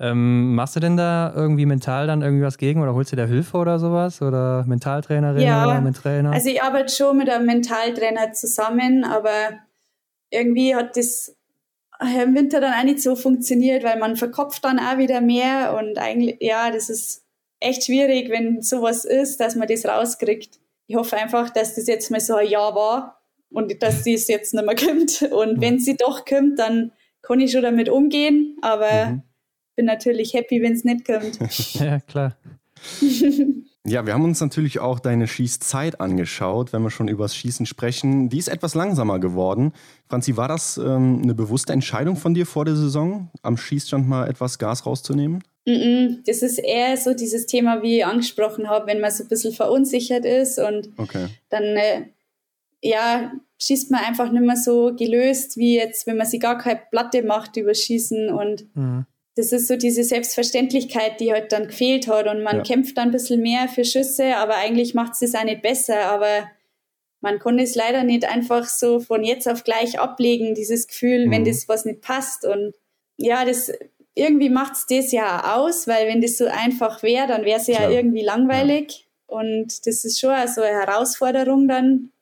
Ähm, machst du denn da irgendwie mental dann irgendwie was gegen oder holst du da Hilfe oder sowas? Oder Mentaltrainerin ja, oder mit Trainer? Also ich arbeite schon mit einem Mentaltrainer zusammen, aber irgendwie hat das im Winter dann auch nicht so funktioniert, weil man verkopft dann auch wieder mehr und eigentlich, ja, das ist echt schwierig, wenn sowas ist, dass man das rauskriegt. Ich hoffe einfach, dass das jetzt mal so ein Jahr war und dass sie es jetzt nicht mehr kommt. Und mhm. wenn sie doch kommt, dann kann ich schon damit umgehen, aber mhm. bin natürlich happy, wenn es nicht kommt. (laughs) (laughs) ja, klar. (laughs) Ja, wir haben uns natürlich auch deine Schießzeit angeschaut, wenn wir schon über das Schießen sprechen. Die ist etwas langsamer geworden. Franzi, war das ähm, eine bewusste Entscheidung von dir vor der Saison, am Schießstand mal etwas Gas rauszunehmen? Das ist eher so dieses Thema, wie ich angesprochen habe, wenn man so ein bisschen verunsichert ist und okay. dann äh, ja, schießt man einfach nicht mehr so gelöst, wie jetzt, wenn man sich gar keine Platte macht über Schießen und mhm. das ist so diese Selbstverständlichkeit, die halt dann gefehlt hat und man ja. kämpft dann ein bisschen mehr für Schüsse, aber eigentlich macht es das auch nicht besser, aber man konnte es leider nicht einfach so von jetzt auf gleich ablegen, dieses Gefühl, mhm. wenn das was nicht passt und ja, das irgendwie macht es das ja aus, weil wenn das so einfach wäre, dann wäre es ja irgendwie langweilig ja. und das ist schon so eine Herausforderung dann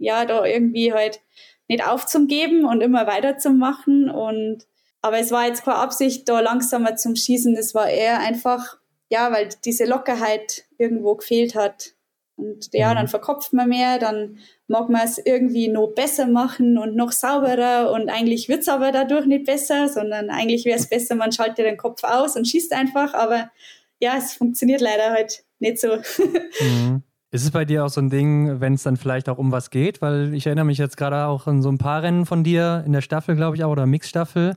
ja, da irgendwie halt nicht aufzugeben und immer weiterzumachen. Und aber es war jetzt keine Absicht, da langsamer zum Schießen. Das war eher einfach, ja, weil diese Lockerheit irgendwo gefehlt hat. Und ja, mhm. dann verkopft man mehr, dann mag man es irgendwie noch besser machen und noch sauberer und eigentlich wird es aber dadurch nicht besser, sondern eigentlich wäre es besser, man schaltet den Kopf aus und schießt einfach, aber ja, es funktioniert leider halt nicht so. (laughs) Mhm. Ist es bei dir auch so ein Ding, wenn es dann vielleicht auch um was geht? Weil ich erinnere mich jetzt gerade auch an so ein paar Rennen von dir in der Staffel, glaube ich auch, oder Mixstaffel,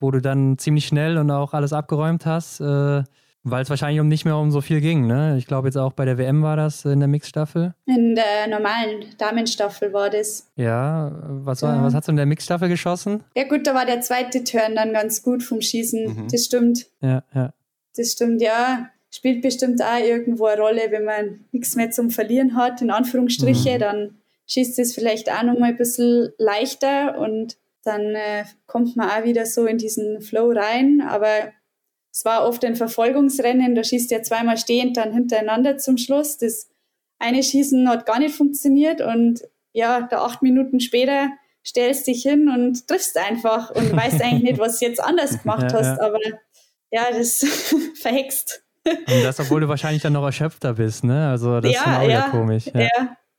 wo du dann ziemlich schnell und auch alles abgeräumt hast. Äh, weil es wahrscheinlich um nicht mehr um so viel ging, ne? Ich glaube jetzt auch bei der WM war das in der Mixstaffel. In der normalen Damenstaffel war das. Ja, was, war, ja. was hast du in der Mixstaffel geschossen? Ja gut, da war der zweite Turn dann ganz gut vom Schießen. Mhm. Das stimmt. Ja, ja. Das stimmt, ja. Spielt bestimmt auch irgendwo eine Rolle, wenn man nichts mehr zum Verlieren hat, in Anführungsstriche, mhm. dann schießt es vielleicht auch nochmal ein bisschen leichter und dann äh, kommt man auch wieder so in diesen Flow rein. Aber es war oft ein Verfolgungsrennen, da schießt ja zweimal stehend dann hintereinander zum Schluss. Das eine Schießen hat gar nicht funktioniert und ja, da acht Minuten später stellst dich hin und triffst einfach und weißt (laughs) eigentlich nicht, was du jetzt anders (laughs) gemacht ja, hast, ja. aber ja, das (laughs) verhext. Und das, obwohl du wahrscheinlich dann noch erschöpfter bist, ne? Also das ja, ist schon auch ja, komisch. Ja,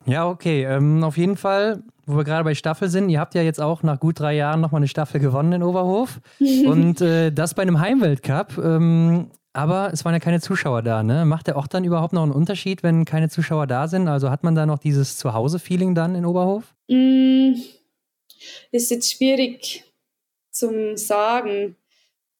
ja okay. Ähm, auf jeden Fall wo wir gerade bei Staffel sind, ihr habt ja jetzt auch nach gut drei Jahren nochmal eine Staffel gewonnen in Oberhof. (laughs) und äh, das bei einem Heimweltcup. Ähm, aber es waren ja keine Zuschauer da, ne? Macht der auch dann überhaupt noch einen Unterschied, wenn keine Zuschauer da sind? Also hat man da noch dieses Zuhause-Feeling dann in Oberhof? Mm, ist jetzt schwierig zum Sagen.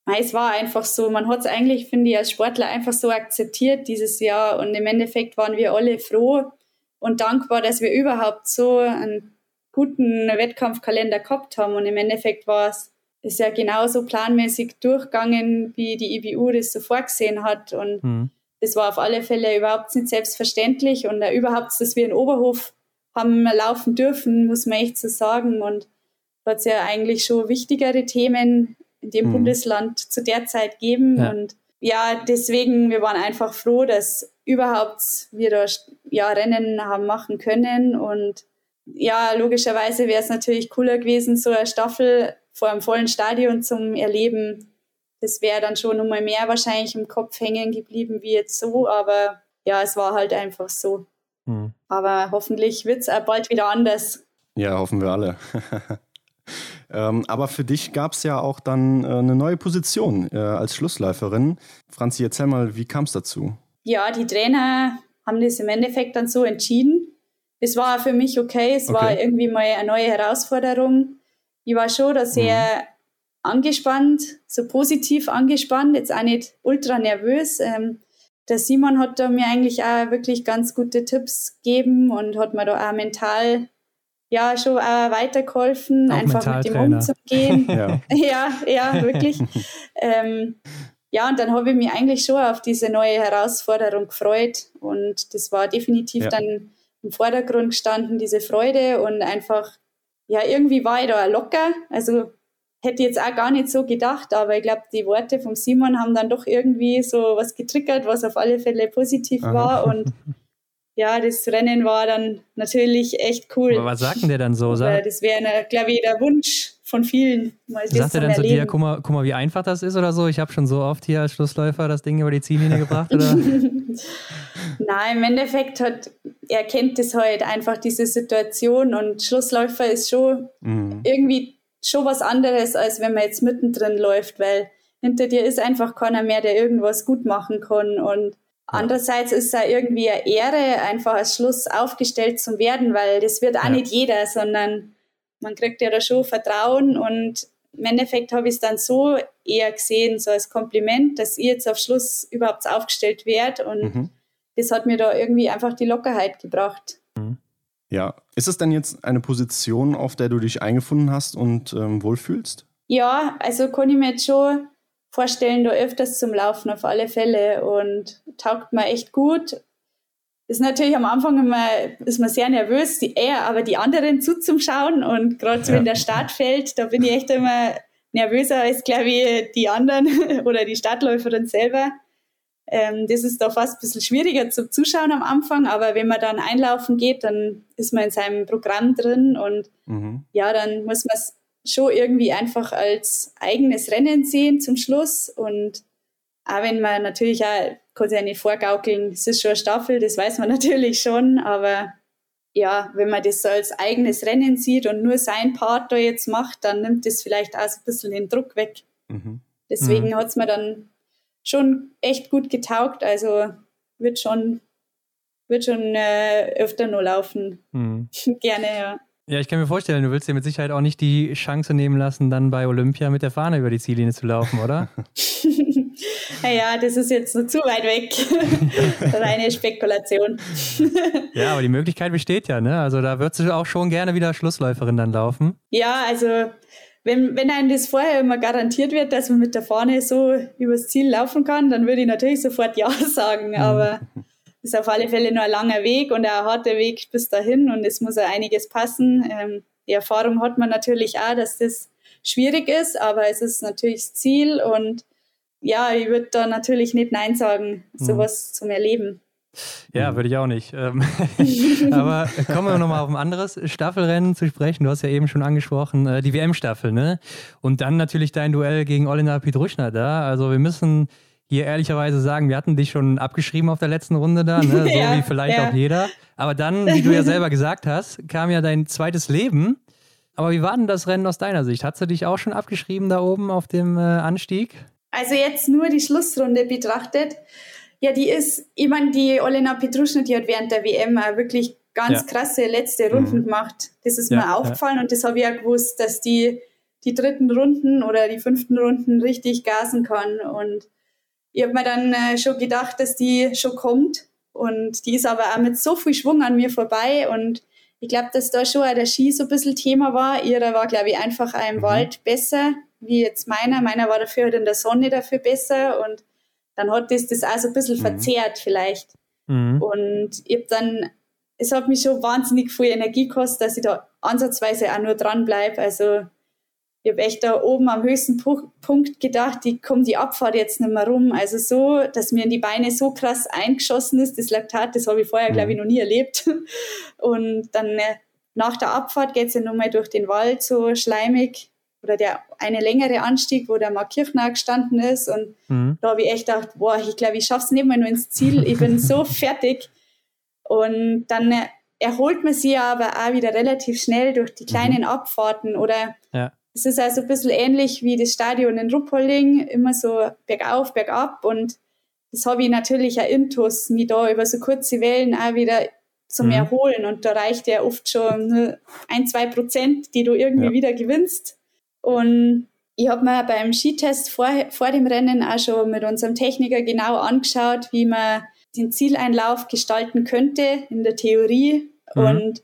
Es war einfach so, man hat es eigentlich, finde ich, als Sportler einfach so akzeptiert dieses Jahr und im Endeffekt waren wir alle froh und dankbar, dass wir überhaupt so ein guten Wettkampfkalender gehabt haben. Und im Endeffekt war es ist ja genauso planmäßig durchgegangen, wie die IBU das so vorgesehen hat. Und mhm. das war auf alle Fälle überhaupt nicht selbstverständlich. Und überhaupt, dass wir in Oberhof haben laufen dürfen, muss man echt so sagen. Und da hat es ja eigentlich schon wichtigere Themen in dem mhm. Bundesland zu der Zeit geben. Ja. Und ja, deswegen, wir waren einfach froh, dass überhaupt wir da ja, Rennen haben machen können. Und ja, logischerweise wäre es natürlich cooler gewesen, so eine Staffel vor einem vollen Stadion zum Erleben. Das wäre dann schon nochmal mehr wahrscheinlich im Kopf hängen geblieben wie jetzt so, aber ja, es war halt einfach so. Hm. Aber hoffentlich wird es auch bald wieder anders. Ja, hoffen wir alle. (laughs) ähm, aber für dich gab es ja auch dann äh, eine neue Position äh, als Schlussläuferin. Franzi, erzähl mal, wie kam es dazu? Ja, die Trainer haben das im Endeffekt dann so entschieden es war für mich okay. Es okay. war irgendwie mal eine neue Herausforderung. Ich war schon da sehr mhm. angespannt, so positiv angespannt, jetzt auch nicht ultra nervös. Ähm, der Simon hat da mir eigentlich auch wirklich ganz gute Tipps gegeben und hat mir da auch mental ja schon auch weitergeholfen, auch einfach mit dem umzugehen. (laughs) ja. (laughs) ja, ja, wirklich. ähm, ja, und dann habe ich mich eigentlich schon auf diese neue Herausforderung gefreut und das war definitiv ja. dann im Vordergrund gestanden, diese Freude und einfach, ja, irgendwie war ich da locker. Also hätte jetzt auch gar nicht so gedacht, aber ich glaube, die Worte vom Simon haben dann doch irgendwie so was getriggert, was auf alle Fälle positiv Aha. war und (laughs) ja, das Rennen war dann natürlich echt cool. Aber was sagt denn der dann so? Sag? Das wäre, glaube ich, der Wunsch von vielen. Mal sagt er dann zu dir, guck mal, guck mal, wie einfach das ist oder so? Ich habe schon so oft hier als Schlussläufer das Ding über die Ziellinie gebracht, oder? (laughs) Nein, im Endeffekt hat, er kennt das halt einfach, diese Situation und Schlussläufer ist schon mhm. irgendwie schon was anderes, als wenn man jetzt mittendrin läuft, weil hinter dir ist einfach keiner mehr, der irgendwas gut machen kann und Andererseits ist es auch irgendwie eine Ehre, einfach als Schluss aufgestellt zu werden, weil das wird auch ja. nicht jeder, sondern man kriegt ja da schon Vertrauen und im Endeffekt habe ich es dann so eher gesehen, so als Kompliment, dass ihr jetzt auf Schluss überhaupt aufgestellt werdet und mhm das hat mir da irgendwie einfach die Lockerheit gebracht. Mhm. Ja, ist es denn jetzt eine Position, auf der du dich eingefunden hast und ähm, wohlfühlst? Ja, also kann ich mir jetzt schon vorstellen, da öfters zum Laufen auf alle Fälle und taugt mir echt gut. Ist natürlich am Anfang immer, ist man sehr nervös, die eher aber die anderen zuzuschauen und gerade so ja. wenn der Start fällt, da bin ich echt immer nervöser als, glaube ich, die anderen (laughs) oder die Startläuferin selber. Ähm, das ist da fast ein bisschen schwieriger zum Zuschauen am Anfang, aber wenn man dann einlaufen geht, dann ist man in seinem Programm drin und mhm. ja, dann muss man es schon irgendwie einfach als eigenes Rennen sehen zum Schluss und auch wenn man natürlich auch, kann sich ja nicht vorgaukeln, es ist schon eine Staffel, das weiß man (laughs) natürlich schon, aber ja, wenn man das so als eigenes Rennen sieht und nur sein Part da jetzt macht, dann nimmt das vielleicht auch so ein bisschen den Druck weg. Mhm. Deswegen mhm. hat es mir dann schon echt gut getaugt. Also wird schon, wird schon äh, öfter nur laufen. Mhm. (laughs) Gerne, ja. Ja, ich kann mir vorstellen, du willst dir mit Sicherheit auch nicht die Chance nehmen lassen, dann bei Olympia mit der Fahne über die Ziellinie zu laufen, oder? (laughs) naja, das ist jetzt zu weit weg. (laughs) Reine Spekulation. ja, aber die Möglichkeit besteht ja, ne? Also da würdest du auch schon gerne wieder Schlussläuferin dann laufen. Ja, also wenn, wenn einem das vorher immer garantiert wird, dass man mit der Fahne so übers Ziel laufen kann, dann würde ich natürlich sofort Ja (laughs) sagen. Mhm. Aber ist auf alle Fälle nur ein langer Weg und ein harter Weg bis dahin und es muss ja einiges passen. Ähm, die Erfahrung hat man natürlich auch, dass das schwierig ist, aber es ist natürlich das Ziel und ja, ich würde da natürlich nicht Nein sagen, mhm. sowas mhm. zum Erleben. Ja, würde ich auch nicht. Ähm, (laughs) (laughs) aber kommen wir nochmal auf ein anderes Staffelrennen zu sprechen. Du hast ja eben schon angesprochen, äh, die WM-Staffel, ne? Und dann natürlich dein Duell gegen Olena Pietruschner da. Also wir müssen hier ehrlicherweise sagen, wir hatten dich schon abgeschrieben auf der letzten Runde da, ne? (laughs) so ja, wie vielleicht ja. auch jeder. Aber dann, wie du ja selber gesagt hast, kam ja dein zweites Leben. Aber wie war denn das Rennen aus deiner Sicht? Hast du dich auch schon abgeschrieben da oben auf dem äh, Anstieg? Also jetzt nur die Schlussrunde betrachtet ja, die ist, ich meine, die Olena Petruschner, die hat während der WM auch wirklich ganz ja. krasse letzte Runden mhm. gemacht. Das ist mir aufgefallen und das habe ich ja gewusst, dass die die dritten Runden oder die fünften Runden richtig gasen kann. Und ich habe mir dann äh, schon gedacht, dass die schon kommt. Und die ist aber auch mit so viel Schwung an mir vorbei. Und ich glaube, dass da schon auch der Ski so ein bisschen Thema war. Ihrer war, glaube ich, einfach auch im mhm. Wald besser, wie jetzt meiner. Meiner war dafür halt in der Sonne dafür besser. Und dann hat das das auch so ein bisschen mhm. verzerrt vielleicht. Mhm. Und ich habe dann, es hat mich schon wahnsinnig viel Energie gekostet, dass ich da ansatzweise auch nur dran bleibe. Also ich habe echt da oben am höchsten Punkt gedacht, ich komme die Abfahrt jetzt nicht mehr rum. Also so, dass mir in die Beine so krass eingeschossen ist, das Laktat, das habe ich vorher, mhm. glaube ich, noch nie erlebt. (laughs) Und dann äh, nach der Abfahrt geht es ja nochmal durch den Wald so schleimig oder der eine längere Anstieg, wo der Mark Kirchner gestanden ist. Und mhm. da habe ich echt gedacht, boah, ich glaube, ich schaffe es nicht mehr nur ins Ziel. Ich bin so (laughs) fertig. Und dann äh, erholt man sich aber auch wieder relativ schnell durch die kleinen mhm. Abfahrten. Oder ja. Es ist also ein bisschen ähnlich wie das Stadion in Ruppolding, immer so bergauf, bergab. Und das habe ich natürlich auch intus, mich da über so kurze Wellen auch wieder zum mhm. Erholen. Und da reicht ja oft schon ein, zwei Prozent, die du irgendwie ja. wieder gewinnst. Und ich habe mir beim Skitest vor, vor dem Rennen auch schon mit unserem Techniker genau angeschaut, wie man den Zieleinlauf gestalten könnte in der Theorie mhm. und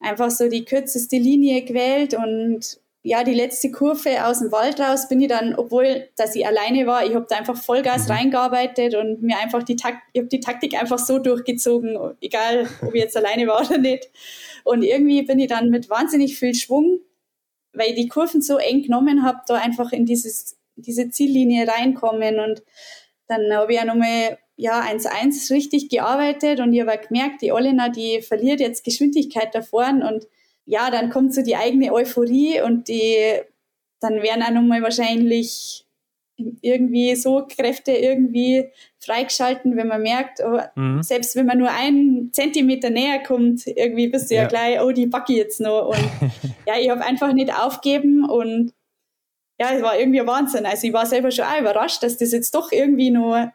einfach so die kürzeste Linie gewählt und ja, die letzte Kurve aus dem Wald raus bin ich dann, obwohl, dass ich alleine war, ich habe da einfach Vollgas mhm. reingearbeitet und mir einfach die Takt, ich habe die Taktik einfach so durchgezogen, egal ob ich jetzt alleine war oder nicht. Und irgendwie bin ich dann mit wahnsinnig viel Schwung weil ich die Kurven so eng genommen habe, da einfach in dieses, diese Ziellinie reinkommen. Und dann habe ich ja nochmal ja, 1-1 richtig gearbeitet und ich habe gemerkt, die Olena, die verliert jetzt Geschwindigkeit da vorne und ja, dann kommt so die eigene Euphorie und die, dann werden auch nochmal wahrscheinlich irgendwie so Kräfte irgendwie freigeschalten, wenn man merkt, oh, mhm. selbst wenn man nur einen Zentimeter näher kommt, irgendwie bist du ja, ja gleich, oh, die backe jetzt noch. Und (laughs) ja, ich habe einfach nicht aufgeben und ja, es war irgendwie ein Wahnsinn. Also ich war selber schon auch überrascht, dass das jetzt doch irgendwie nur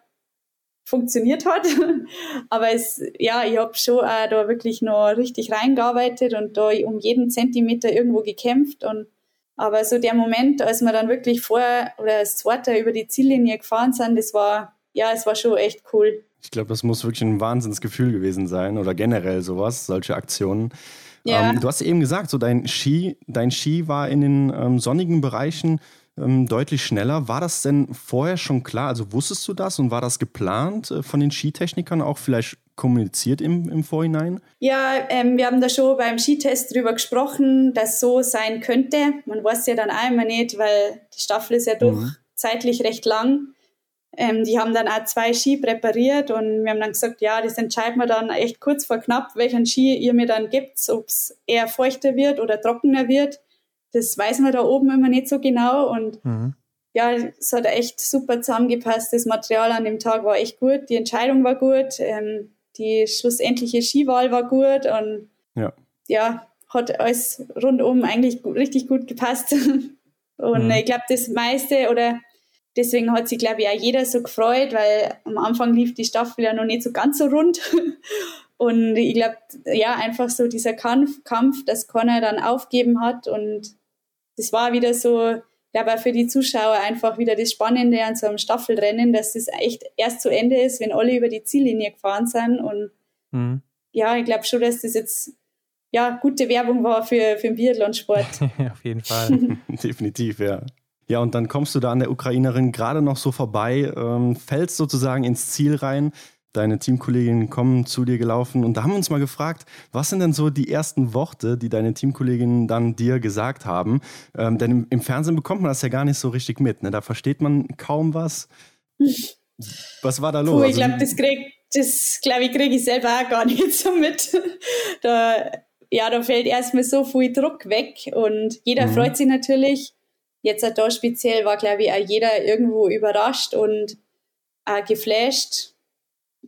funktioniert hat. (laughs) Aber es, ja, ich habe schon auch da wirklich noch richtig reingearbeitet und da um jeden Zentimeter irgendwo gekämpft und aber so der Moment, als wir dann wirklich vorher oder als Zweiter über die Ziellinie gefahren sind, das war, ja, es war schon echt cool. Ich glaube, das muss wirklich ein Wahnsinnsgefühl gewesen sein oder generell sowas, solche Aktionen. Ja. Ähm, du hast eben gesagt, so dein Ski, dein Ski war in den ähm, sonnigen Bereichen ähm, deutlich schneller. War das denn vorher schon klar? Also wusstest du das und war das geplant äh, von den Skitechnikern auch vielleicht kommuniziert im, im Vorhinein? Ja, ähm, wir haben da schon beim Skitest drüber gesprochen, dass so sein könnte. Man weiß ja dann einmal nicht, weil die Staffel ist ja doch mhm. zeitlich recht lang. Ähm, die haben dann auch zwei Ski präpariert und wir haben dann gesagt, ja, das entscheiden wir dann echt kurz vor knapp, welchen Ski ihr mir dann gibt, ob es eher feuchter wird oder trockener wird. Das weiß man da oben immer nicht so genau und mhm. ja, es hat echt super zusammengepasst. Das Material an dem Tag war echt gut, die Entscheidung war gut, ähm, die schlussendliche Skiwahl war gut und ja, ja hat alles rundum eigentlich richtig gut gepasst. (laughs) und mhm. ich glaube, das meiste oder deswegen hat sich, glaube ich, auch jeder so gefreut, weil am Anfang lief die Staffel ja noch nicht so ganz so rund. (laughs) Und ich glaube, ja, einfach so dieser Kampf, Kampf, dass Connor dann aufgeben hat und das war wieder so, glaube auch für die Zuschauer einfach wieder das Spannende an so einem Staffelrennen, dass das echt erst zu Ende ist, wenn alle über die Ziellinie gefahren sind. Und mhm. ja, ich glaube schon, dass das jetzt ja gute Werbung war für, für den Biathlonsport. (laughs) Auf jeden (laughs) Fall. Definitiv, ja. Ja, und dann kommst du da an der Ukrainerin gerade noch so vorbei, ähm, fällst sozusagen ins Ziel rein deine Teamkolleginnen kommen zu dir gelaufen und da haben wir uns mal gefragt, was sind denn so die ersten Worte, die deine Teamkolleginnen dann dir gesagt haben? Ähm, denn im, im, Fernsehen bekommt man das ja gar nicht so richtig mit. Ne? Da versteht man kaum was. Was war da los? Puh, ich glaube, das kriege das, glaub ich, krieg ich selber auch gar (laughs) nicht so mit. da, ja, da fällt erstmal so viel Druck weg und jeder mhm. freut sich natürlich. Jetzt da speziell war, glaube ich, auch jeder irgendwo überrascht und auch geflasht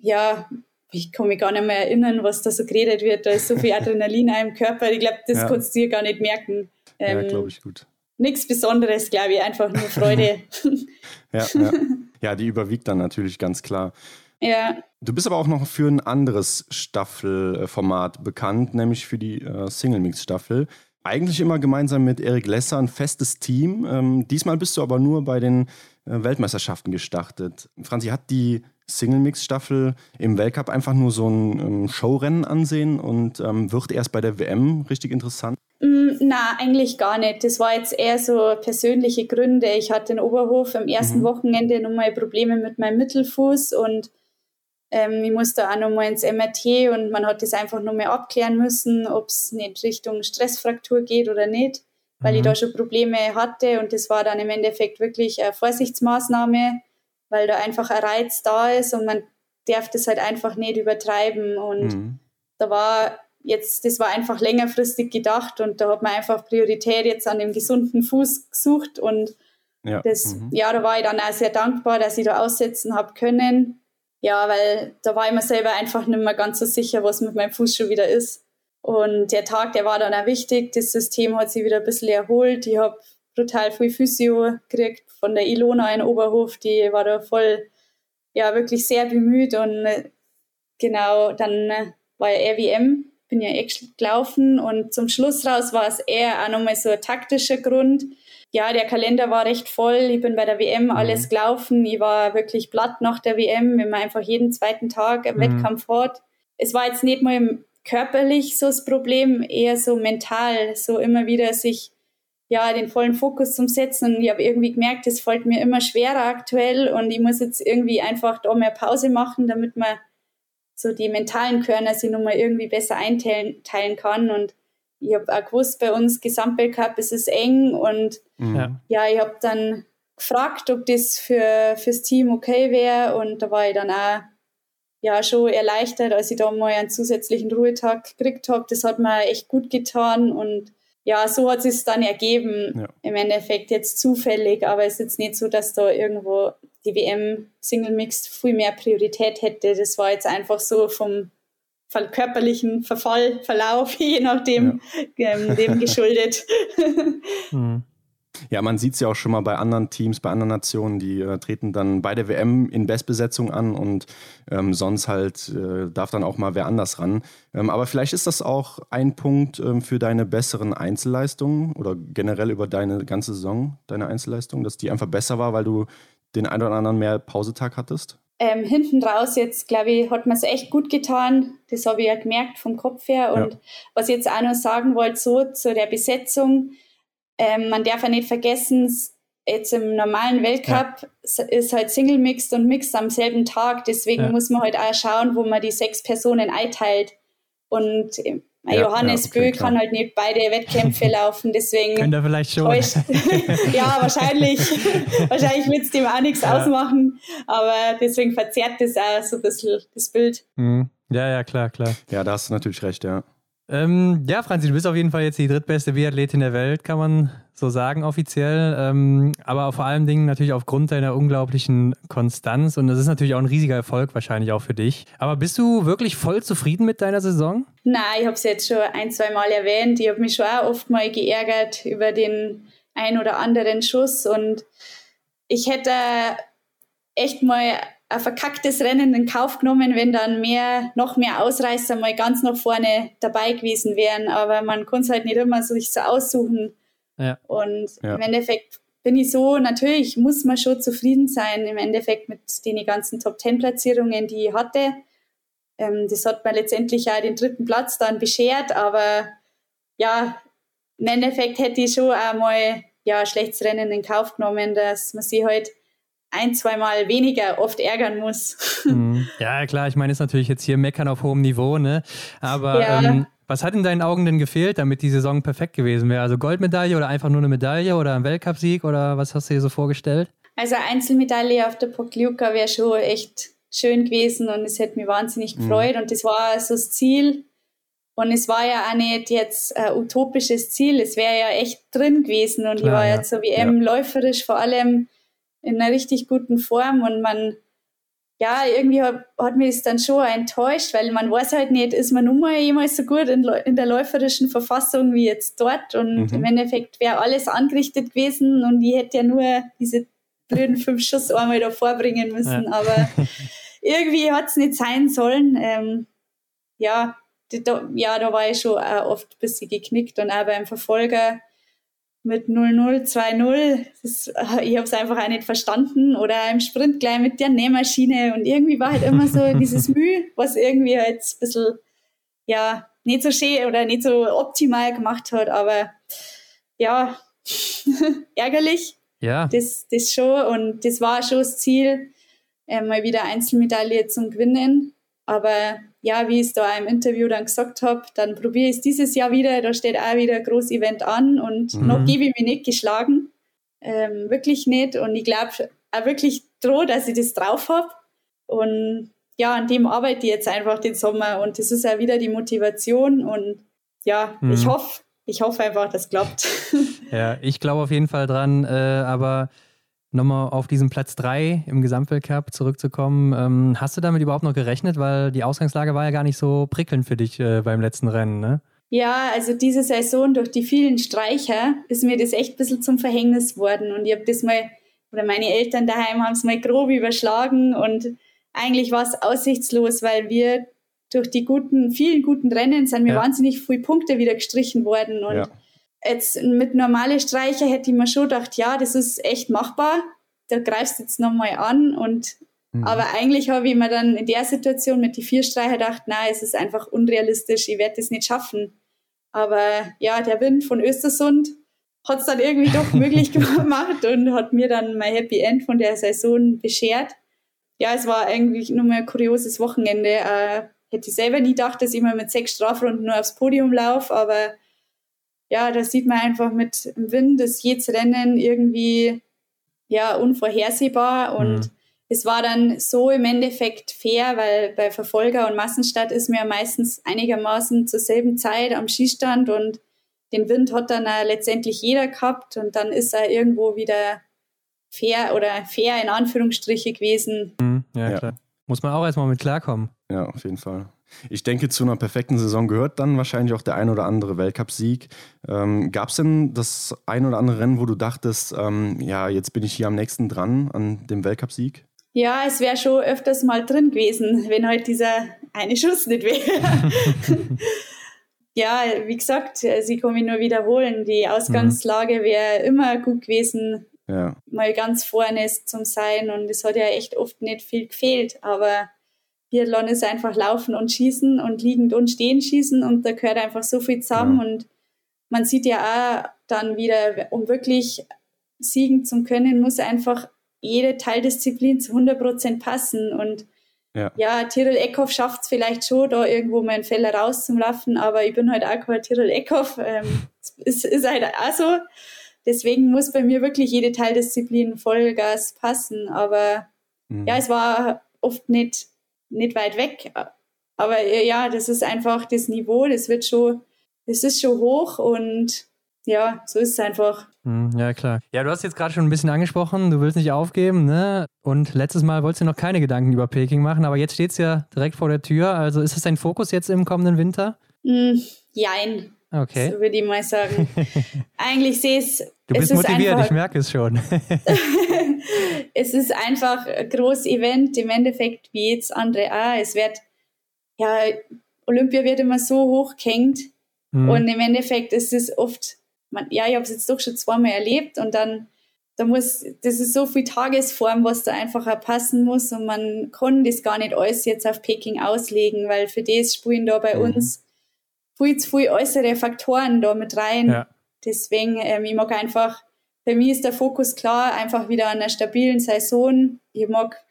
ja, ich kann mich gar nicht mehr erinnern, was da so geredet wird. Da ist so viel (laughs) Adrenalin im Körper. Ich glaube, das ja. kannst du dir gar nicht merken. Ähm, ja, glaube ich gut. Nichts Besonderes, glaube ich, einfach nur Freude. (laughs) ja, ja. (laughs) ja, die überwiegt dann natürlich ganz klar. Ja. Du bist aber auch noch für ein anderes Staffelformat bekannt, nämlich für die äh, Single-Mix-Staffel. Eigentlich immer gemeinsam mit Erik Lesser ein festes Team. Ähm, diesmal bist du aber nur bei den äh, Weltmeisterschaften gestartet. Franzi, hat die Single-Mix-Staffel im Weltcup einfach nur so ein ähm, Showrennen ansehen und ähm, wird erst bei der WM richtig interessant? Mm, na, eigentlich gar nicht. Das war jetzt eher so persönliche Gründe. Ich hatte in Oberhof am ersten mhm. Wochenende nochmal Probleme mit meinem Mittelfuß und ähm, ich musste auch nochmal ins MRT und man hat das einfach nochmal abklären müssen, ob es nicht Richtung Stressfraktur geht oder nicht, weil mhm. ich da schon Probleme hatte und das war dann im Endeffekt wirklich eine Vorsichtsmaßnahme weil da einfach ein Reiz da ist und man darf das halt einfach nicht übertreiben. Und mhm. da war jetzt, das war einfach längerfristig gedacht und da hat man einfach Priorität jetzt an dem gesunden Fuß gesucht und ja, das, mhm. ja da war ich dann auch sehr dankbar, dass ich da aussetzen habe können. Ja, weil da war ich mir selber einfach nicht mehr ganz so sicher, was mit meinem Fuß schon wieder ist. Und der Tag, der war dann auch wichtig. Das System hat sich wieder ein bisschen erholt. Ich habe brutal viel Physio gekriegt von der Ilona in Oberhof, die war da voll, ja, wirklich sehr bemüht und äh, genau, dann äh, war ja RWM, bin ja echt gelaufen und zum Schluss raus war es eher auch nochmal so ein taktischer Grund. Ja, der Kalender war recht voll. Ich bin bei der WM mhm. alles gelaufen. Ich war wirklich platt nach der WM, wenn man einfach jeden zweiten Tag im mhm. Wettkampf hat. Es war jetzt nicht mal körperlich so das Problem, eher so mental, so immer wieder sich ja, den vollen Fokus zum Setzen. Und ich habe irgendwie gemerkt, es fällt mir immer schwerer aktuell und ich muss jetzt irgendwie einfach da mehr Pause machen, damit man so die mentalen Körner sich nochmal irgendwie besser einteilen teilen kann. Und ich habe auch gewusst, bei uns Gesamtweltcup ist es eng und mhm. ja, ja ich habe dann gefragt, ob das für fürs Team okay wäre und da war ich dann auch ja schon erleichtert, als ich da mal einen zusätzlichen Ruhetag gekriegt habe. Das hat mir echt gut getan und ja, so hat es dann ergeben. Ja. Im Endeffekt jetzt zufällig, aber es ist jetzt nicht so, dass da irgendwo die WM Single Mix viel mehr Priorität hätte. Das war jetzt einfach so vom körperlichen Verfall, Verlauf, (laughs) je nachdem, ja. ähm, dem (laughs) geschuldet. mhm. Ja, man sieht es ja auch schon mal bei anderen Teams, bei anderen Nationen, die äh, treten dann bei der WM in Bestbesetzung an und ähm, sonst halt äh, darf dann auch mal wer anders ran. Ähm, aber vielleicht ist das auch ein Punkt ähm, für deine besseren Einzelleistungen oder generell über deine ganze Saison, deine Einzelleistung, dass die einfach besser war, weil du den einen oder anderen mehr Pausetag hattest? Ähm, hinten raus jetzt, glaube ich, hat man es echt gut getan. Das habe ich ja gemerkt vom Kopf her. Und ja. was ich jetzt auch noch sagen wollte, so zu der Besetzung, ähm, man darf ja nicht vergessen, jetzt im normalen Weltcup ja. ist halt Single Mixed und Mixed am selben Tag. Deswegen ja. muss man halt auch schauen, wo man die sechs Personen einteilt. Und äh, ja, Johannes okay, Bö klar. kann halt nicht beide Wettkämpfe (laughs) laufen, deswegen. Könnte er vielleicht schon. (laughs) (laughs) ja, wahrscheinlich. wahrscheinlich wird es dem auch nichts ausmachen, aber deswegen verzerrt das auch so ein bisschen das Bild. Mhm. Ja, ja, klar, klar. Ja, da hast du natürlich recht, ja. Ähm, ja, Franzi, du bist auf jeden Fall jetzt die drittbeste Biathletin der Welt, kann man so sagen offiziell. Ähm, aber vor allen Dingen natürlich aufgrund deiner unglaublichen Konstanz. Und das ist natürlich auch ein riesiger Erfolg wahrscheinlich auch für dich. Aber bist du wirklich voll zufrieden mit deiner Saison? Nein, ich habe es jetzt schon ein, zwei Mal erwähnt. Ich habe mich schon auch oft mal geärgert über den ein oder anderen Schuss. Und ich hätte echt mal ein verkacktes Rennen in Kauf genommen, wenn dann mehr, noch mehr Ausreißer mal ganz nach vorne dabei gewesen wären. Aber man kann es halt nicht immer sich so aussuchen. Ja. Und ja. im Endeffekt bin ich so, natürlich muss man schon zufrieden sein, im Endeffekt mit den ganzen Top-10-Platzierungen, die ich hatte. Ähm, das hat mir letztendlich auch den dritten Platz dann beschert, aber ja, im Endeffekt hätte ich schon einmal ja, ein schlechtes Rennen in Kauf genommen, dass man sich halt ein, zweimal weniger oft ärgern muss. (laughs) Mhm. Ja, klar, ich meine, ist natürlich jetzt hier Meckern auf hohem Niveau, ne? Aber ja. ähm, was hat in deinen Augen denn gefehlt, damit die Saison perfekt gewesen wäre? Also Goldmedaille oder einfach nur eine Medaille oder ein Weltcupsieg oder was hast du dir so vorgestellt? Also Einzelmedaille auf der Pokljuka wäre schon echt schön gewesen und es hätte mich wahnsinnig mhm. gefreut mhm. und das war so das Ziel. Und es war ja auch nicht jetzt ein utopisches Ziel, es wäre ja echt drin gewesen und Klar, ich war ja. jetzt so wie ja. läuferisch vor allem in einer richtig guten Form und man, ja, irgendwie hat, hat mich das dann schon enttäuscht, weil man weiß halt nicht, ist man nun mal jemals so gut in, in der läuferischen Verfassung wie jetzt dort und mhm. im Endeffekt wäre alles angerichtet gewesen und ich hätte ja nur diese blöden fünf Schuss einmal da vorbringen müssen, ja. aber (laughs) irgendwie hat es nicht sein sollen. Ähm, ja, da, ja, da war ich schon auch oft ein bisschen geknickt und auch beim Verfolger mit 0-0, 2-0. Ich habe es einfach auch nicht verstanden. Oder im Sprint gleich mit der Nähmaschine. Und irgendwie war halt immer so (laughs) dieses Mühe, was irgendwie halt ein bisschen, ja, nicht so schön oder nicht so optimal gemacht hat. Aber ja, (laughs) ärgerlich. Ja. Das, das schon. Und das war schon das Ziel, äh, mal wieder Einzelmedaille zum Gewinnen. Aber ja, wie ich es da im Interview dann gesagt habe, dann probiere ich es dieses Jahr wieder. Da steht auch wieder ein großes Event an und mhm. noch gebe ich mich nicht geschlagen. Ähm, wirklich nicht. Und ich glaube auch wirklich droh, dass ich das drauf habe. Und ja, an dem arbeite ich jetzt einfach den Sommer. Und das ist ja wieder die Motivation. Und ja, mhm. ich hoffe, ich hoffe einfach, das klappt. (laughs) Ja, ich glaube auf jeden Fall dran. Äh, aber nochmal auf diesen Platz 3 im Gesamtweltcup zurückzukommen. Ähm, hast du damit überhaupt noch gerechnet? Weil die Ausgangslage war ja gar nicht so prickelnd für dich äh, beim letzten Rennen, ne? Ja, also diese Saison durch die vielen Streicher ist mir das echt ein bisschen zum Verhängnis worden. Und ich habe das mal, oder meine Eltern daheim haben es mal grob überschlagen und eigentlich war es aussichtslos, weil wir durch die guten, vielen guten Rennen sind mir ja. wahnsinnig viele Punkte wieder gestrichen worden. Und ja Jetzt mit normalen Streicher hätte ich mir schon gedacht, ja, das ist echt machbar. Da greifst du jetzt nochmal an und mhm. aber eigentlich habe ich mir dann in der Situation mit die vier Streicher gedacht, nein, es ist einfach unrealistisch, ich werde das nicht schaffen. Aber ja, der Wind von Östersund hat es dann irgendwie doch (laughs) möglich gemacht und hat mir dann mein Happy End von der Saison beschert. Ja, es war eigentlich nur mal ein kurioses Wochenende. Äh, hätte ich selber nie gedacht, dass ich mal mit sechs Strafrunden nur aufs Podium laufe, aber ja, da sieht man einfach mit dem Wind ist jedes Rennen irgendwie ja unvorhersehbar und mhm. es war dann so im Endeffekt fair, weil bei Verfolger und Massenstadt ist mir meistens einigermaßen zur selben Zeit am Skistand und den Wind hat dann letztendlich jeder gehabt und dann ist er irgendwo wieder fair oder fair in Anführungsstriche gewesen. Mhm, ja, ja, klar. Muss man auch erstmal mit klarkommen. Ja, auf jeden Fall. Ich denke, zu einer perfekten Saison gehört dann wahrscheinlich auch der ein oder andere Weltcupsieg. Ähm, Gab es denn das ein oder andere Rennen, wo du dachtest, ähm, ja, jetzt bin ich hier am nächsten dran an dem Weltcupsieg? Ja, es wäre schon öfters mal drin gewesen, wenn halt dieser eine Schuss nicht wäre. (laughs) ja, wie gesagt, sie kann mich nur wiederholen. Die Ausgangslage wäre immer gut gewesen, ja. mal ganz vorne zum Sein. Und es hat ja echt oft nicht viel gefehlt. Aber Biathlon ist einfach laufen und schießen und liegend und stehen schießen und da gehört einfach so viel zusammen ja. und man sieht ja auch dann wieder, um wirklich siegen zu können, muss einfach jede Teildisziplin zu 100 Prozent passen und ja, ja Tirol Eckhoff schafft es vielleicht schon, da irgendwo meinen Fäller rauszulaufen, aber ich bin halt auch kein Tirol Eckhoff. Ähm, ist, ist halt auch so. Deswegen muss bei mir wirklich jede Teildisziplin Vollgas passen. Aber mhm. ja, es war oft nicht nicht weit weg. Aber äh, ja, das ist einfach das Niveau, das wird schon, das ist schon hoch und ja, so ist es einfach. Hm, ja, klar. Ja, du hast jetzt gerade schon ein bisschen angesprochen, du willst nicht aufgeben, ne? Und letztes Mal wolltest du noch keine Gedanken über Peking machen, aber jetzt steht es ja direkt vor der Tür. Also ist das dein Fokus jetzt im kommenden Winter? Mm, jein. Okay. So würde ich mal sagen. (laughs) Eigentlich sehe es. Du bist es motiviert, einfach, ich merke es schon. (laughs) es ist einfach ein großes Event, im Endeffekt wie jetzt andere auch. Es wird, ja, Olympia wird immer so hochgehängt mhm. und im Endeffekt ist es oft, man, ja, ich habe es jetzt doch schon zweimal erlebt und dann, da muss, das ist so viel Tagesform, was da einfach auch passen muss und man kann das gar nicht alles jetzt auf Peking auslegen, weil für das spielen da bei mhm. uns viel zu viele äußere Faktoren da mit rein. Ja. Deswegen, ähm, ich mag einfach, bei mir ist der Fokus klar, einfach wieder an einer stabilen Saison. Ich mag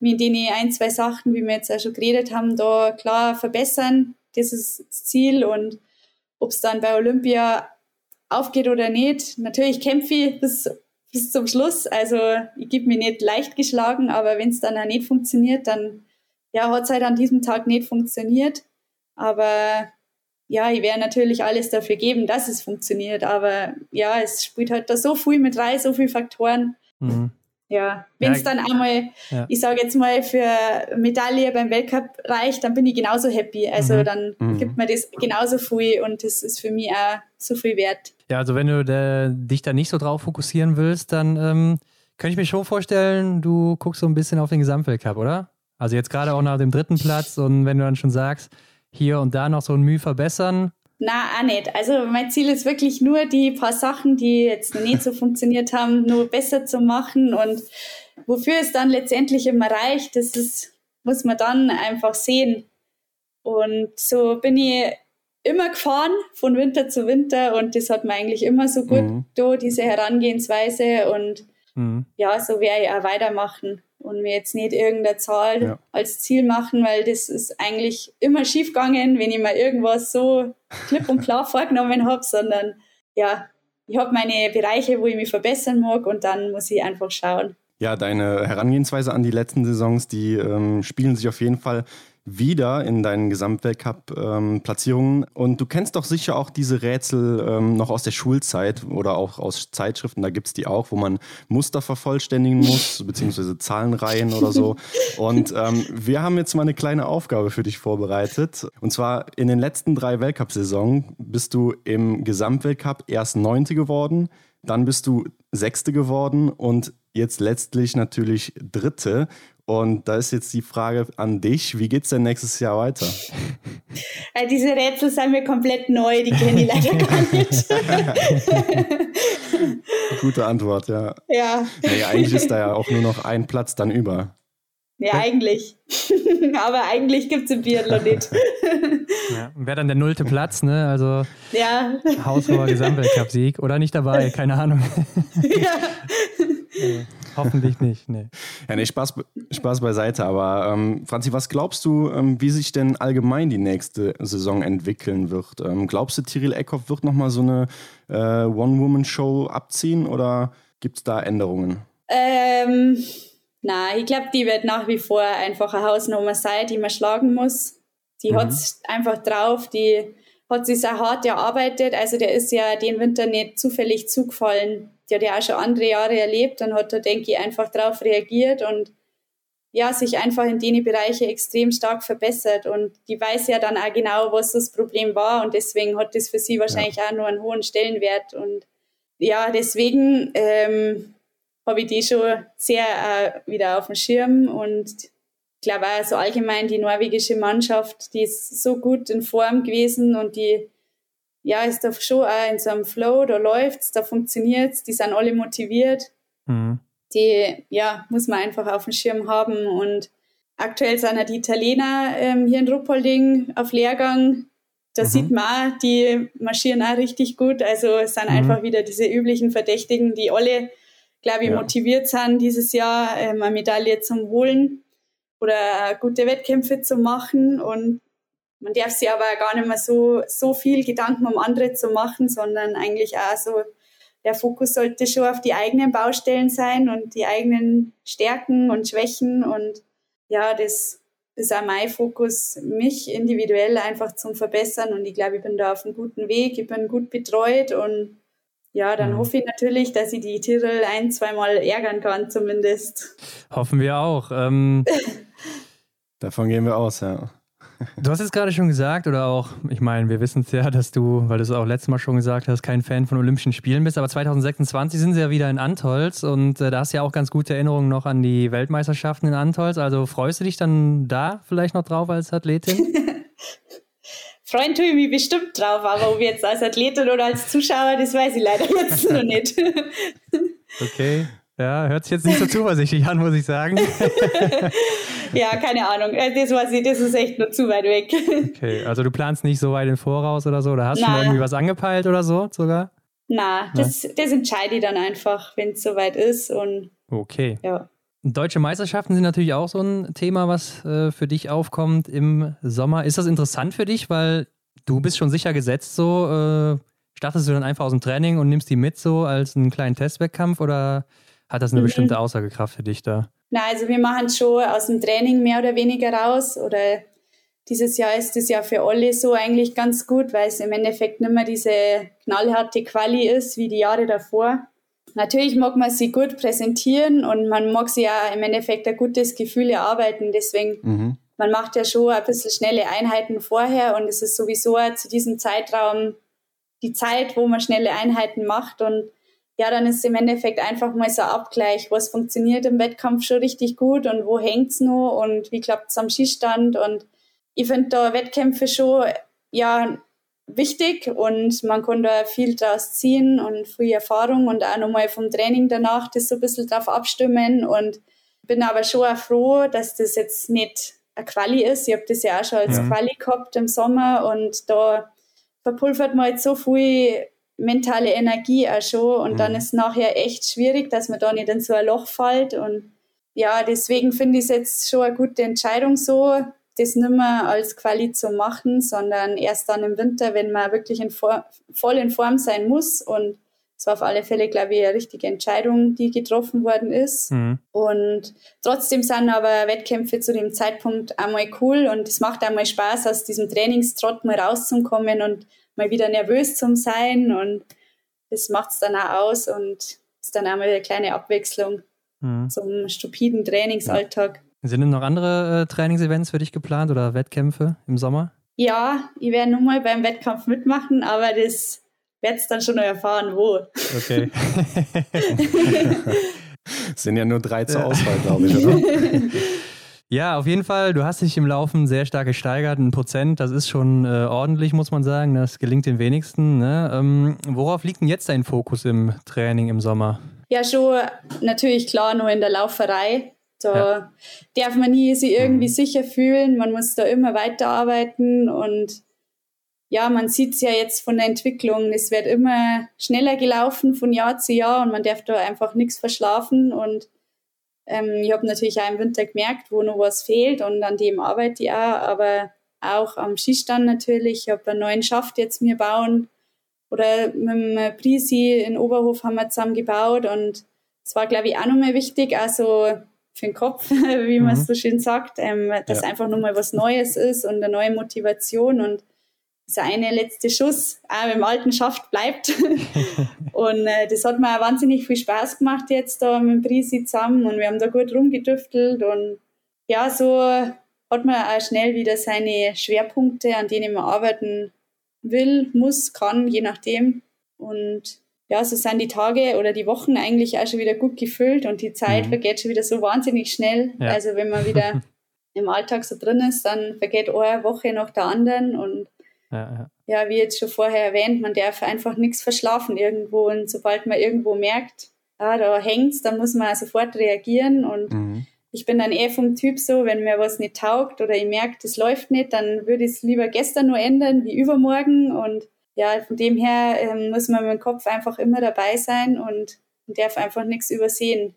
mich in den ein, zwei Sachen, wie wir jetzt auch schon geredet haben, da klar verbessern. Das ist das Ziel und ob es dann bei Olympia aufgeht oder nicht. Natürlich kämpfe ich bis, bis zum Schluss. Also ich gebe mir nicht leicht geschlagen, aber wenn es dann auch nicht funktioniert, dann ja, hat es halt an diesem Tag nicht funktioniert. Aber ja, ich werde natürlich alles dafür geben, dass es funktioniert, aber ja, es spielt halt da so viel mit rein, so viele Faktoren. Mhm. Ja, wenn es ja, dann einmal, ja. ich sage jetzt mal, für Medaille beim Weltcup reicht, dann bin ich genauso happy. Also mhm. dann mhm. gibt mir das genauso viel und das ist für mich auch so viel wert. Ja, also wenn du de, dich da nicht so drauf fokussieren willst, dann ähm, könnte ich mir schon vorstellen, du guckst so ein bisschen auf den Gesamtweltcup, oder? Also jetzt gerade auch nach dem dritten Platz und wenn du dann schon sagst, hier und da noch so ein Mühe verbessern? Na, auch nicht. Also mein Ziel ist wirklich nur, die paar Sachen, die jetzt noch nicht so (laughs) funktioniert haben, nur besser zu machen. Und wofür es dann letztendlich immer reicht, das ist, muss man dann einfach sehen. Und so bin ich immer gefahren, von Winter zu Winter. Und das hat mir eigentlich immer so gut mhm. da, diese Herangehensweise. Und mhm. ja, so werde ich auch weitermachen und mir jetzt nicht irgendeine Zahl ja. als Ziel machen, weil das ist eigentlich immer schief gegangen, wenn ich mir irgendwas so klipp und klar (laughs) vorgenommen habe, sondern ja, ich habe meine Bereiche, wo ich mich verbessern mag und dann muss ich einfach schauen. Ja, deine Herangehensweise an die letzten Saisons, die ähm, spielen sich auf jeden Fall wieder in deinen Gesamtweltcup-Platzierungen. Ähm, und du kennst doch sicher auch diese Rätsel ähm, noch aus der Schulzeit oder auch aus Zeitschriften, da gibt es die auch, wo man Muster vervollständigen muss, (laughs) beziehungsweise Zahlenreihen oder so. Und ähm, wir haben jetzt mal eine kleine Aufgabe für dich vorbereitet. Und zwar in den letzten drei Weltcup-Saisonen bist du im Gesamtweltcup erst Neunte geworden, dann bist du Sechste geworden und jetzt letztlich natürlich Dritte. Und da ist jetzt die Frage an dich, wie geht es denn nächstes Jahr weiter? Ja, diese Rätsel sind mir komplett neu, die kenne ich (laughs) leider gar nicht. (laughs) Gute Antwort, ja. Ja. Naja, eigentlich ist da ja auch nur noch ein Platz dann über. Ja, eigentlich. (laughs) Aber eigentlich gibt es im Biathlon nicht. ja, Wäre dann der nullte Platz, ne? Also ja. haushoher Gesamtweltcup-Sieg oder nicht dabei, keine Ahnung. ja. Hoffentlich nicht, nee. Ja, nee, Spaß, Spaß beiseite. Aber ähm, Franzi, was glaubst du, ähm, wie sich denn allgemein die nächste Saison entwickeln wird? Ähm, glaubst du, Tyrell Eckhoff wird nochmal so eine äh, One-Woman-Show abziehen oder gibt es da Änderungen? Ähm, na, ich glaube, die wird nach wie vor einfach eine Hausnummer sein, die man schlagen muss. Die mhm. hat es einfach drauf, die hat sich sehr hart erarbeitet. Also der ist ja den Winter nicht zufällig zugefallen die hat ja auch schon andere Jahre erlebt und hat da, denke ich, einfach darauf reagiert und ja, sich einfach in den Bereiche extrem stark verbessert. Und die weiß ja dann auch genau, was das Problem war. Und deswegen hat das für sie wahrscheinlich ja. auch nur einen hohen Stellenwert. Und ja, deswegen ähm, habe ich die schon sehr äh, wieder auf dem Schirm. Und glaube auch so allgemein die norwegische Mannschaft, die ist so gut in Form gewesen und die ja, ist da schon auch in so einem Flow, da läuft's, da funktioniert's, die sind alle motiviert. Mhm. Die, ja, muss man einfach auf dem Schirm haben und aktuell sind ja die Italiener ähm, hier in Ruppolding auf Lehrgang. Da mhm. sieht man auch, die marschieren auch richtig gut. Also es sind mhm. einfach wieder diese üblichen Verdächtigen, die alle, glaube ich, ja. motiviert sind, dieses Jahr ähm, eine Medaille zu holen oder gute Wettkämpfe zu machen. Und man darf sich aber gar nicht mehr so, so viel Gedanken um andere zu machen, sondern eigentlich auch so, der Fokus sollte schon auf die eigenen Baustellen sein und die eigenen Stärken und Schwächen und ja, das ist auch mein Fokus, mich individuell einfach zum Verbessern. Und ich glaube, ich bin da auf einem guten Weg, ich bin gut betreut und ja, dann mhm. hoffe ich natürlich, dass ich die Titel ein, zweimal ärgern kann, zumindest. Hoffen wir auch. Ähm, (laughs) Davon gehen wir aus, ja. (laughs) Du hast es gerade schon gesagt, oder auch, ich meine, wir wissen es ja, dass du, weil du es auch letztes Mal schon gesagt hast, kein Fan von Olympischen Spielen bist, aber 2026 sind sie ja wieder in Antolz und äh, da hast du ja auch ganz gute Erinnerungen noch an die Weltmeisterschaften in Antolz. Also freust du dich dann da vielleicht noch drauf als Athletin? (laughs) Freuen tue ich mich bestimmt drauf, aber ob jetzt als Athletin oder als Zuschauer, das weiß ich leider jetzt noch nicht. (laughs) okay. Ja, hört sich jetzt nicht so zuversichtlich an, muss ich sagen. (laughs) ja, keine Ahnung. Äh, das, weiß ich, das ist echt nur zu weit weg. Okay, also du planst nicht so weit im Voraus oder so? Oder hast du schon irgendwie was angepeilt oder so sogar? Na, das, das entscheide ich dann einfach, wenn es soweit ist. Und, okay. Ja. Deutsche Meisterschaften sind natürlich auch so ein Thema, was äh, für dich aufkommt im Sommer. Ist das interessant für dich, weil du bist schon sicher gesetzt so? Äh, startest du dann einfach aus dem Training und nimmst die mit so als einen kleinen Testwettkampf oder hat das eine mhm. bestimmte Aussagekraft für dich da? Na, also wir machen schon aus dem Training mehr oder weniger raus. Oder dieses Jahr ist es ja für alle so eigentlich ganz gut, weil es im Endeffekt nicht mehr diese knallharte Quali ist wie die Jahre davor. Natürlich mag man sie gut präsentieren und man mag sie ja im Endeffekt ein gutes Gefühl erarbeiten. Deswegen, mhm. man macht ja schon ein bisschen schnelle Einheiten vorher und es ist sowieso zu diesem Zeitraum die Zeit, wo man schnelle Einheiten macht und ja, dann ist im Endeffekt einfach mal so ein Abgleich, was funktioniert im Wettkampf schon richtig gut und wo hängt's noch und wie klappt's am Skistand und ich finde da Wettkämpfe schon ja wichtig und man kann da viel draus ziehen und viel Erfahrung und auch nochmal vom Training danach das so ein bisschen drauf abstimmen und bin aber schon auch froh, dass das jetzt nicht eine Quali ist. Ich habe das ja auch schon als ja. Quali gehabt im Sommer und da verpulvert man jetzt so viel mentale Energie auch schon und mhm. dann ist nachher echt schwierig, dass man da nicht in so ein Loch fällt und ja, deswegen finde ich es jetzt schon eine gute Entscheidung so, das nicht mehr als Quali zu machen, sondern erst dann im Winter, wenn man wirklich in voll in Form sein muss und es war auf alle Fälle, glaube ich, eine richtige Entscheidung, die getroffen worden ist. Mhm. Und trotzdem sind aber Wettkämpfe zu dem Zeitpunkt einmal cool und es macht einmal Spaß, aus diesem Trainingstrott mal rauszukommen und mal wieder nervös zum Sein und das macht es dann auch aus und ist dann auch mal eine kleine Abwechslung mhm. zum stupiden Trainingsalltag. Ja. Sind denn noch andere äh, Trainingsevents für dich geplant oder Wettkämpfe im Sommer? Ja, ich werde nochmal beim Wettkampf mitmachen, aber das werde dann schon erfahren, wo. Okay. (laughs) sind ja nur drei zur Auswahl, glaube ich, oder? (laughs) Ja, auf jeden Fall. Du hast dich im Laufen sehr stark gesteigert. Ein Prozent, das ist schon äh, ordentlich, muss man sagen. Das gelingt den wenigsten. Ne? Ähm, worauf liegt denn jetzt dein Fokus im Training im Sommer? Ja, schon natürlich klar nur in der Lauferei. Da ja. darf man nie sich irgendwie mhm. sicher fühlen. Man muss da immer weiterarbeiten und ja, man sieht es ja jetzt von der Entwicklung. Es wird immer schneller gelaufen von Jahr zu Jahr und man darf da einfach nichts verschlafen und ähm, ich habe natürlich auch im Winter gemerkt, wo noch was fehlt und an dem arbeite ich auch, aber auch am Skistand natürlich. Ich habe einen neuen Schaft jetzt mir bauen oder mit dem Prisi in Oberhof haben wir zusammen gebaut und es war, glaube ich, auch nochmal wichtig, also für den Kopf, (laughs) wie man es mhm. so schön sagt, ähm, dass ja. einfach nochmal was Neues ist und eine neue Motivation und dieser eine letzte Schuss auch im alten Schaft bleibt. (laughs) und äh, das hat mir auch wahnsinnig viel Spaß gemacht jetzt da mit dem Prisi zusammen und wir haben da gut rumgedüftelt und ja, so hat man auch schnell wieder seine Schwerpunkte, an denen man arbeiten will, muss, kann, je nachdem. Und ja, so sind die Tage oder die Wochen eigentlich auch schon wieder gut gefüllt und die Zeit mhm. vergeht schon wieder so wahnsinnig schnell. Ja. Also wenn man wieder (laughs) im Alltag so drin ist, dann vergeht eine Woche nach der anderen und ja, ja. wie jetzt schon vorher erwähnt, man darf einfach nichts verschlafen irgendwo. Und sobald man irgendwo merkt, ah, da hängt's, dann muss man sofort reagieren. Und mhm. ich bin dann eher vom Typ so, wenn mir was nicht taugt oder ich merke, das läuft nicht, dann würde ich es lieber gestern nur ändern wie übermorgen. Und ja, von dem her ähm, muss man mit dem Kopf einfach immer dabei sein und darf einfach nichts übersehen.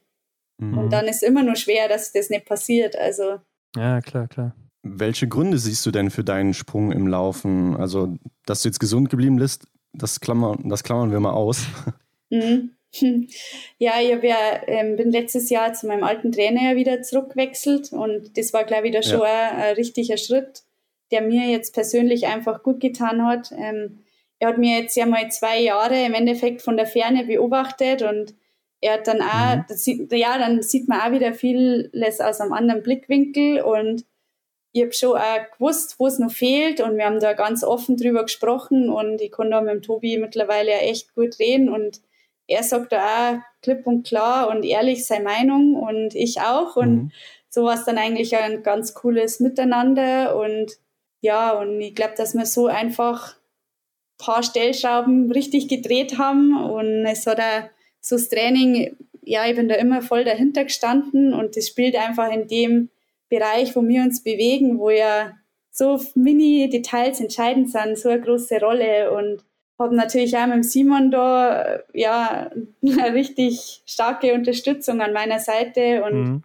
Mhm. Und dann ist immer nur schwer, dass das nicht passiert. Also. Ja, klar, klar. Welche Gründe siehst du denn für deinen Sprung im Laufen? Also, dass du jetzt gesund geblieben bist, das klammern, das klammern wir mal aus. (laughs) Mhm. (laughs) Ja, ich ja, ähm, bin letztes Jahr zu meinem alten Trainer ja wieder zurückgewechselt und das war, glaube ich, da schon ja. ein, ein, richtiger Schritt, der mir jetzt persönlich einfach gut getan hat. Ähm, er hat mir jetzt ja mal zwei Jahre im Endeffekt von der Ferne beobachtet und er hat dann auch, mhm. sieht, ja, dann sieht man auch wieder vieles aus einem anderen Blickwinkel und ich habe schon auch gewusst, wo es noch fehlt und wir haben da ganz offen drüber gesprochen und ich konnte auch mit dem Tobi mittlerweile ja echt gut reden und er sagt da auch klipp und klar und ehrlich seine Meinung und ich auch und mhm. so war es dann eigentlich ein ganz cooles Miteinander und ja und ich glaube, dass wir so einfach ein paar Stellschrauben richtig gedreht haben und es hat auch so das Training, ja, ich bin da immer voll dahinter gestanden und das spielt einfach in dem Bereich, wo wir uns bewegen, wo ja so Mini-Details entscheidend sind, so eine große Rolle und habe natürlich auch mit Simon da ja (laughs) eine richtig starke Unterstützung an meiner Seite und mhm.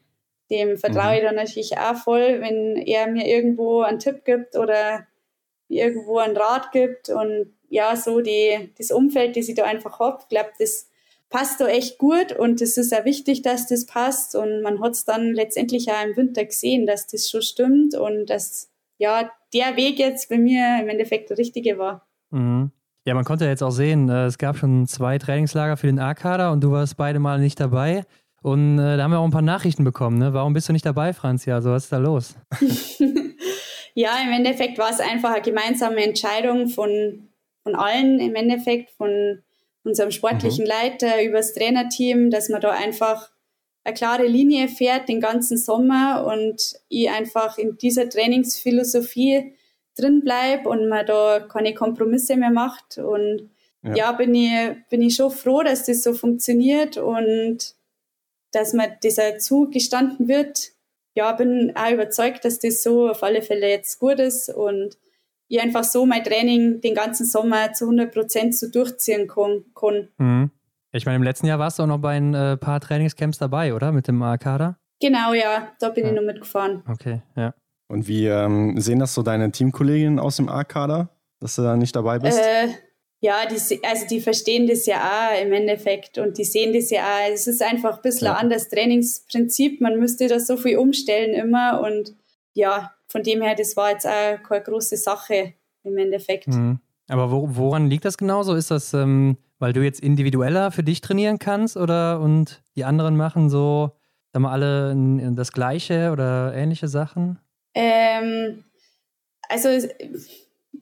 dem vertraue ich mhm. dann natürlich auch voll, wenn er mir irgendwo einen Tipp gibt oder irgendwo einen Rat gibt und ja, so die, das Umfeld, das ich da einfach habe, ich glaube, das passt da echt gut und es ist auch wichtig, dass das passt und man hat es dann letztendlich auch im Winter gesehen, dass das schon stimmt und dass ja der Weg jetzt bei mir im Endeffekt der richtige war. Mhm. Ja, man konnte jetzt auch sehen, äh, es gab schon zwei Trainingslager für den A-Kader und du warst beide Mal nicht dabei. Und äh, da haben wir auch ein paar Nachrichten bekommen. Ne? Warum bist du nicht dabei, Franz? Ja, so was ist da los? (laughs) ja, im Endeffekt war es einfach eine gemeinsame Entscheidung von, von allen, im Endeffekt von unserem sportlichen mhm. Leiter, über das Trainerteam, dass man da einfach eine klare Linie fährt den ganzen Sommer und ich einfach in dieser Trainingsphilosophie drin bleibe und man da keine Kompromisse mehr macht. Und ja, ja bin, ich, bin ich schon froh, dass das so funktioniert und dass mir das auch zugestanden wird. Ja, bin auch überzeugt, dass das so auf alle Fälle jetzt gut ist und ich einfach so mein Training den ganzen Sommer zu 100 Prozent so durchziehen kann. Mhm. Ich meine, im letzten Jahr warst du auch noch bei ein äh, paar Trainingscamps dabei, oder? Mit dem Kader? Genau, ja. Da bin ja. ich nur mitgefahren. Okay, ja. Und wie ähm, sehen das so deine Teamkolleginnen aus dem A-Kader, dass du da nicht dabei bist? Äh, ja, die, also die verstehen das ja auch im Endeffekt und die sehen das ja auch. Es ist einfach ein bisschen ja. ein anderes Trainingsprinzip. Man müsste da so viel umstellen immer und ja, von dem her, das war jetzt auch keine große Sache im Endeffekt. Mhm. Aber wo, woran liegt das genau so? Ist das, ähm, weil du jetzt individueller für dich trainieren kannst oder und die anderen machen so, sagen wir alle das Gleiche oder ähnliche Sachen? Ähm, also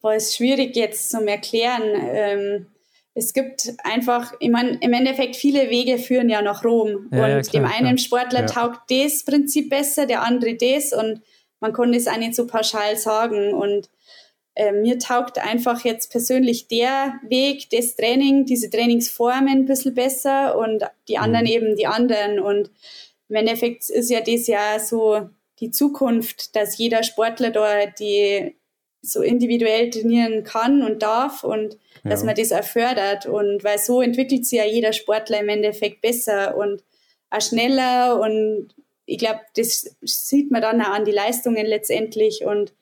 war es schwierig jetzt zum Erklären. Ähm, es gibt einfach, ich meine, im Endeffekt viele Wege führen ja nach Rom. Ja, und ja, klar, dem einen klar. Sportler ja. taugt das Prinzip besser, der andere das. Und man konnte es auch nicht so pauschal sagen. Und äh, mir taugt einfach jetzt persönlich der Weg, das Training, diese Trainingsformen ein bisschen besser und die anderen mhm. eben die anderen. Und im Endeffekt ist ja das ja so die Zukunft, dass jeder Sportler da die so individuell trainieren kann und darf und ja. dass man das auch fördert. Und weil so entwickelt sich ja jeder Sportler im Endeffekt besser und auch schneller und ich glaube, das sieht man dann auch an die Leistungen letztendlich. Und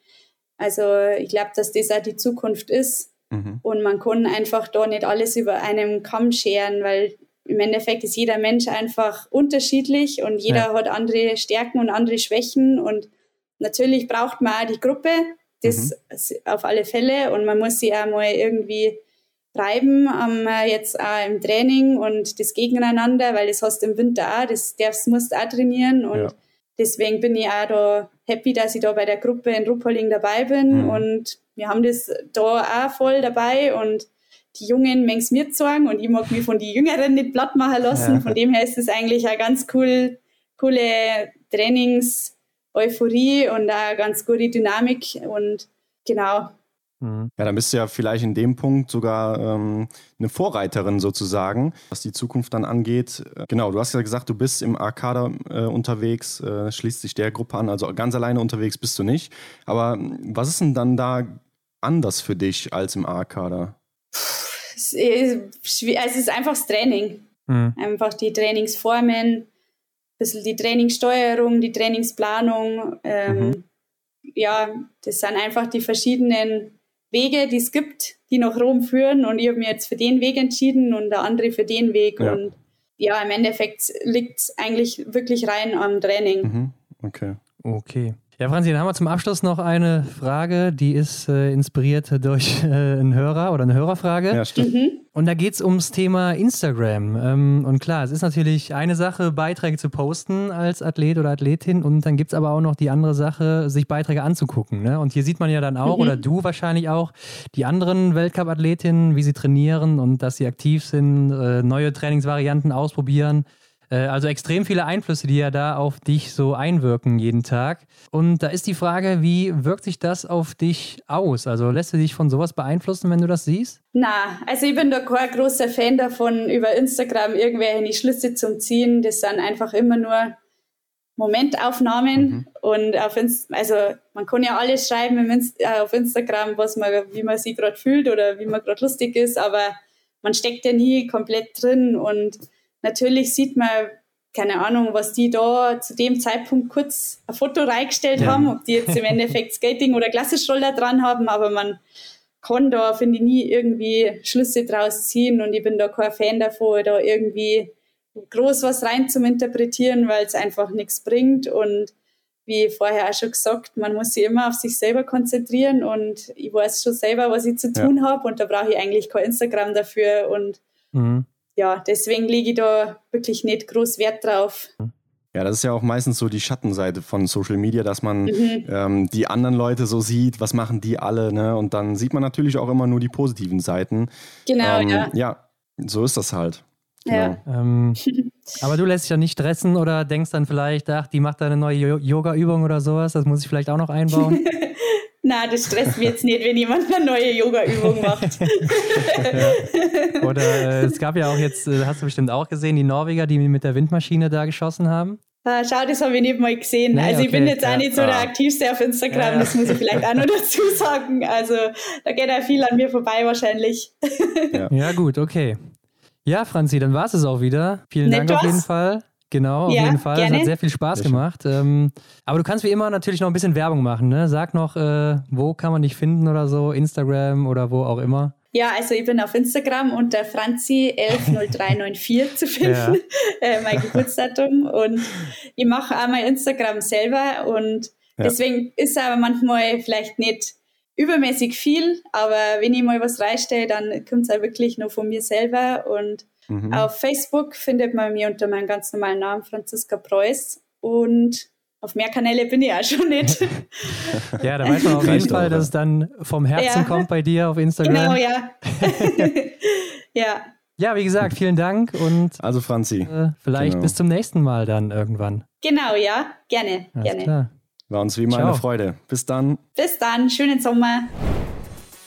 also ich glaube, dass das auch die Zukunft ist. Mhm. Und man kann einfach da nicht alles über einen Kamm scheren, weil im Endeffekt ist jeder Mensch einfach unterschiedlich und jeder ja. hat andere Stärken und andere Schwächen. Und natürlich braucht man auch die Gruppe, das mhm. auf alle Fälle. Und man muss sie auch mal irgendwie treiben, ähm, jetzt auch im Training und das Gegeneinander, weil das hast du im Winter auch, das darfst, musst auch trainieren und ja. deswegen bin ich auch da happy, dass ich da bei der Gruppe in Ruppolding dabei bin mhm. und wir haben das da auch voll daby und die Jungen mengs mir zeigen und ich mag mich von den Jüngeren nicht platt machen lassen. Ja. Von dem her ist es eigentlich eine ganz cool, coole Trainings-Euphorie und auch eine ganz gute Dynamik und genau, Mhm. Ja, dann bist du ja vielleicht in dem Punkt sogar ähm, eine Vorreiterin sozusagen, was die Zukunft dann angeht. Äh, genau, du hast ja gesagt, du bist im Arcada äh, unterwegs, äh, schließt sich der Gruppe an, also ganz alleine unterwegs bist du nicht. Aber was ist denn dann da anders für dich als im Arcada? Es ist einfach das Training. Mhm. Einfach die Trainingsformen, ein bisschen die Trainingssteuerung, die Trainingsplanung. Ähm, mhm. Ja, das sind einfach die verschiedenen Wege, die es gibt, die nach Rom führen und ich habe mir jetzt für den Weg entschieden und der andere für den Weg. Ja. Und ja, im Endeffekt liegt es eigentlich wirklich rein am Training. Mhm. Okay. Okay. Ja, Franzi, dann haben wir zum Abschluss noch eine Frage, die ist äh, inspiriert durch äh, einen Hörer oder eine Hörerfrage. Ja, stimmt. Mhm. Und da geht es ums Thema Instagram. Ähm, und klar, es ist natürlich eine Sache, Beiträge zu posten als Athlet oder Athletin. Und dann gibt es aber auch noch die andere Sache, sich Beiträge anzugucken. Ne? Und hier sieht man ja dann auch, Mhm. oder du wahrscheinlich auch, die anderen Weltcup-Athletinnen, wie sie trainieren und dass sie aktiv sind, äh, neue Trainingsvarianten ausprobieren. Äh, Also extrem viele Einflüsse, die ja da auf dich so einwirken jeden Tag. Und da ist die Frage, wie wirkt sich das auf dich aus? Also lässt du dich von sowas beeinflussen, wenn du das siehst? Na, also ich bin da kein großer Fan davon, über Instagram irgendwelche Schlüsse zum Ziehen. Das sind einfach immer nur Momentaufnahmen und auf Inst also man kann ja alles schreiben Inst äh, auf Instagram, was man, wie man sich gerade fühlt oder wie man gerade lustig ist, aber man steckt ja nie komplett drin und natürlich sieht man keine Ahnung, was die da zu dem Zeitpunkt kurz ein Foto reingestellt Ja. haben, ob die jetzt im Endeffekt Skating oder Klassistroller dran haben, aber man kann da, finde ich, nie irgendwie Schlüsse draus ziehen und ich bin da kein Fan davon, da irgendwie groß was rein zum Interpretieren, weil es einfach nichts bringt und wie vorher auch schon gesagt, man muss sich immer auf sich selber konzentrieren und ich weiß schon selber, was ich zu Ja. tun habe und da brauche ich eigentlich kein Instagram dafür und Mhm. Ja, deswegen lege ich da wirklich nicht groß Wert drauf. Ja, das ist ja auch meistens so die Schattenseite von Social Media, dass man Mhm. ähm, die anderen Leute so sieht, was machen die alle, ne? Und dann sieht man natürlich auch immer nur die positiven Seiten. Genau, ähm, ja. Ja, so ist das halt. Ja. Ähm, (laughs) aber du lässt dich ja nicht stressen oder denkst dann vielleicht, ach, die macht da eine neue Jo- Yoga-Übung oder sowas, das muss ich vielleicht auch noch einbauen. (laughs) Na, das stresst mich jetzt nicht, wenn jemand eine neue Yoga-Übung macht. Oder äh, es gab ja auch jetzt, äh, hast du bestimmt auch gesehen, die Norweger, die mit der Windmaschine da geschossen haben. Ah, schau, das habe ich nicht mal gesehen. Nee, also ich okay, bin jetzt auch ja. nicht so der Ah. aktivste auf Instagram, Ja, ja. das muss ich vielleicht auch noch (laughs) dazu sagen. Also da geht ja viel an mir vorbei wahrscheinlich. Ja, gut, okay. Ja, Franzi, dann war es es auch wieder. Vielen Nett Dank auf was? jeden Fall. Genau, auf Ja, jeden Fall. Es gerne. hat sehr viel Spaß gemacht. Ähm, aber du kannst wie immer natürlich noch ein bisschen Werbung machen. Ne? Sag noch, äh, wo kann man dich finden oder so, Instagram oder wo auch immer. Ja, also ich bin auf Instagram unter Franzi110394 zu finden, Ja. äh, mein Geburtsdatum. Und ich mache auch mein Instagram selber und Ja. deswegen ist aber manchmal vielleicht nicht übermäßig viel, aber wenn ich mal was reinstelle, dann kommt es auch wirklich nur von mir selber. Und Mhm. auf Facebook findet man mich unter meinem ganz normalen Namen Franziska Preuß und auf mehr Kanäle bin ich auch schon nicht. (laughs) Ja, da weiß man auf jeden Fall, dass es dann vom Herzen Ja. kommt bei dir auf Instagram. genau, ja. (laughs) ja. Ja, wie gesagt, vielen Dank und Also Franzi, äh, vielleicht Genau. bis zum nächsten Mal dann irgendwann. Genau, ja. Gerne, Alles gerne. klar. war uns wie immer Ciao. eine Freude. Bis dann. Bis dann, schönen Sommer.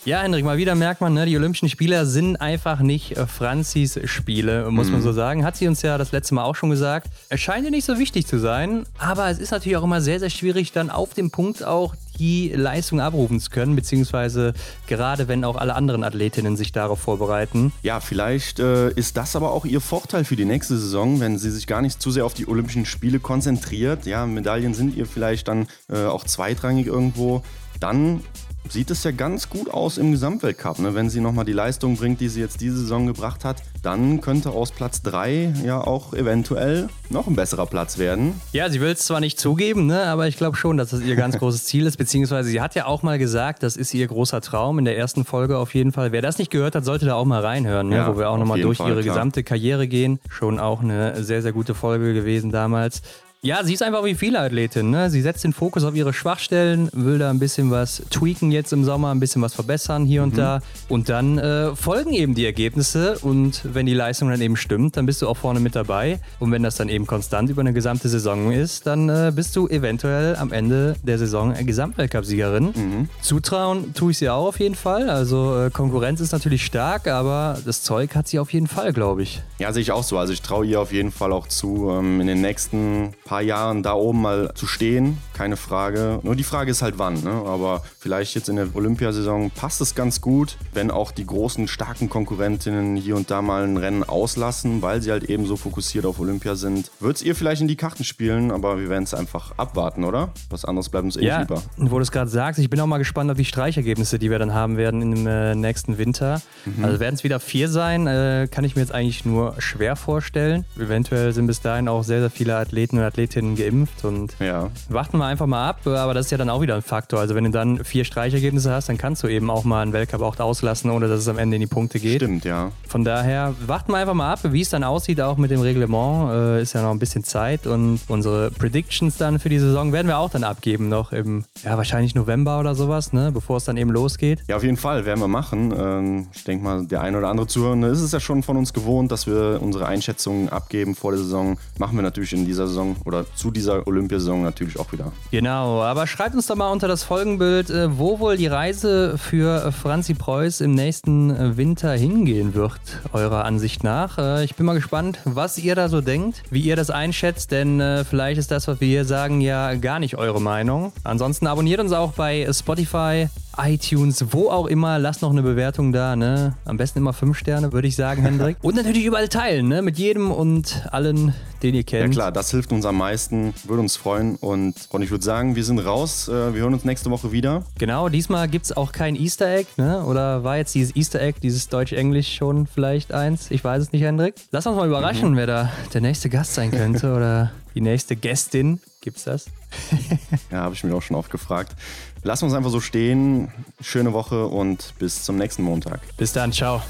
Ja, Hendrik, mal wieder merkt man, ne, die Olympischen Spiele sind einfach nicht äh, Franzis Spiele, muss man so sagen. Hat sie uns ja das letzte Mal auch schon gesagt. Es scheint ihr nicht so wichtig zu sein, aber es ist natürlich auch immer sehr, sehr schwierig, dann auf dem Punkt auch die Leistung abrufen zu können, beziehungsweise gerade wenn auch alle anderen Athletinnen sich darauf vorbereiten. Ja, vielleicht äh, ist das aber auch ihr Vorteil für die nächste Saison, wenn sie sich gar nicht zu sehr auf die Olympischen Spiele konzentriert. Ja, Medaillen sind ihr vielleicht dann äh, auch zweitrangig irgendwo. Dann sieht es ja ganz gut aus im Gesamtweltcup. Ne? Wenn sie nochmal die Leistung bringt, die sie jetzt diese Saison gebracht hat, dann könnte aus Platz 3 ja auch eventuell noch ein besserer Platz werden. Ja, sie will es zwar nicht zugeben, ne, aber ich glaube schon, dass das ihr ganz großes Ziel ist, beziehungsweise sie hat ja auch mal gesagt, das ist ihr großer Traum in der ersten Folge auf jeden Fall. Wer das nicht gehört hat, sollte da auch mal reinhören, ne, Ja, wo wir auch nochmal durch Fall, ihre klar. gesamte Karriere gehen. Schon auch eine sehr, sehr gute Folge gewesen damals. Ja, sie ist einfach wie viele Athletinnen. Ne? Sie setzt den Fokus auf ihre Schwachstellen, will da ein bisschen was tweaken jetzt im Sommer, ein bisschen was verbessern hier Mhm. und da. Und dann äh, folgen eben die Ergebnisse. Und wenn die Leistung dann eben stimmt, dann bist du auch vorne mit dabei. Und wenn das dann eben konstant über eine gesamte Saison ist, dann äh, bist du eventuell am Ende der Saison Gesamtweltcup-Siegerin. Mhm. Zutrauen tue ich sie auch auf jeden Fall. Also äh, Konkurrenz ist natürlich stark, aber das Zeug hat sie auf jeden Fall, glaube ich. Ja, sehe ich auch so. Also ich traue ihr auf jeden Fall auch zu, ähm, in den nächsten paar Jahren da oben mal zu stehen. Keine Frage. Nur die Frage ist halt wann. Ne? Aber vielleicht jetzt in der Olympiasaison passt es ganz gut, wenn auch die großen, starken Konkurrentinnen hier und da mal ein Rennen auslassen, weil sie halt eben so fokussiert auf Olympia sind. Wird es ihr vielleicht in die Karten spielen, aber wir werden es einfach abwarten, oder? Was anderes bleibt uns eh ja, lieber. Wo du es gerade sagst, ich bin auch mal gespannt auf die Streichergebnisse, die wir dann haben werden im äh, nächsten Winter. Mhm. Also werden es wieder vier sein, äh, kann ich mir jetzt eigentlich nur schwer vorstellen. Eventuell sind bis dahin auch sehr, sehr viele Athleten und Athletinnen geimpft und ja. warten wir einfach mal ab. Aber das ist ja dann auch wieder ein Faktor. Also wenn du dann vier Streichergebnisse hast, dann kannst du eben auch mal einen Weltcup auch auslassen, ohne dass es am Ende in die Punkte geht. Stimmt, ja. Von daher warten wir einfach mal ab, wie es dann aussieht, auch mit dem Reglement. Äh, ist ja noch ein bisschen Zeit und unsere Predictions dann für die Saison werden wir auch dann abgeben, noch im, ja, wahrscheinlich November oder sowas, ne, bevor es dann eben losgeht. Ja, auf jeden Fall werden wir machen. Ähm, ich denke mal, der ein oder andere Zuhörende ist es ja schon von uns gewohnt, dass wir unsere Einschätzungen abgeben vor der Saison. Machen wir natürlich in dieser Saison oder zu dieser Olympiasaison natürlich auch wieder. Genau, aber schreibt uns doch mal unter das Folgenbild, äh, wo wohl die Reise für Franzi Preuß im nächsten äh, Winter hingehen wird, eurer Ansicht nach. Äh, ich bin mal gespannt, was ihr da so denkt, wie ihr das einschätzt, denn vielleicht ist das, was wir hier sagen, ja gar nicht eure Meinung. Ansonsten abonniert uns auch bei Spotify, iTunes, wo auch immer. Lasst noch eine Bewertung da, ne? Am besten immer fünf Sterne, würde ich sagen, Hendrik. (laughs) Und natürlich überall teilen, ne? Mit jedem und allen, den ihr kennt. Ja klar, das hilft uns am meisten, würde uns freuen. Und, und ich würde sagen, wir sind raus. Äh, wir hören uns nächste Woche wieder. Genau, diesmal gibt es auch kein Easter Egg, ne? Oder war jetzt dieses Easter Egg, dieses Deutsch-Englisch schon vielleicht eins? Ich weiß es nicht, Hendrik. Lass uns mal überraschen, mhm. wer da der nächste Gast sein könnte (laughs) oder die nächste Gästin. Gibt's das? (laughs) ja, habe ich mir auch schon oft gefragt. Lassen wir uns einfach so stehen. Schöne Woche und bis zum nächsten Montag. Bis dann, ciao.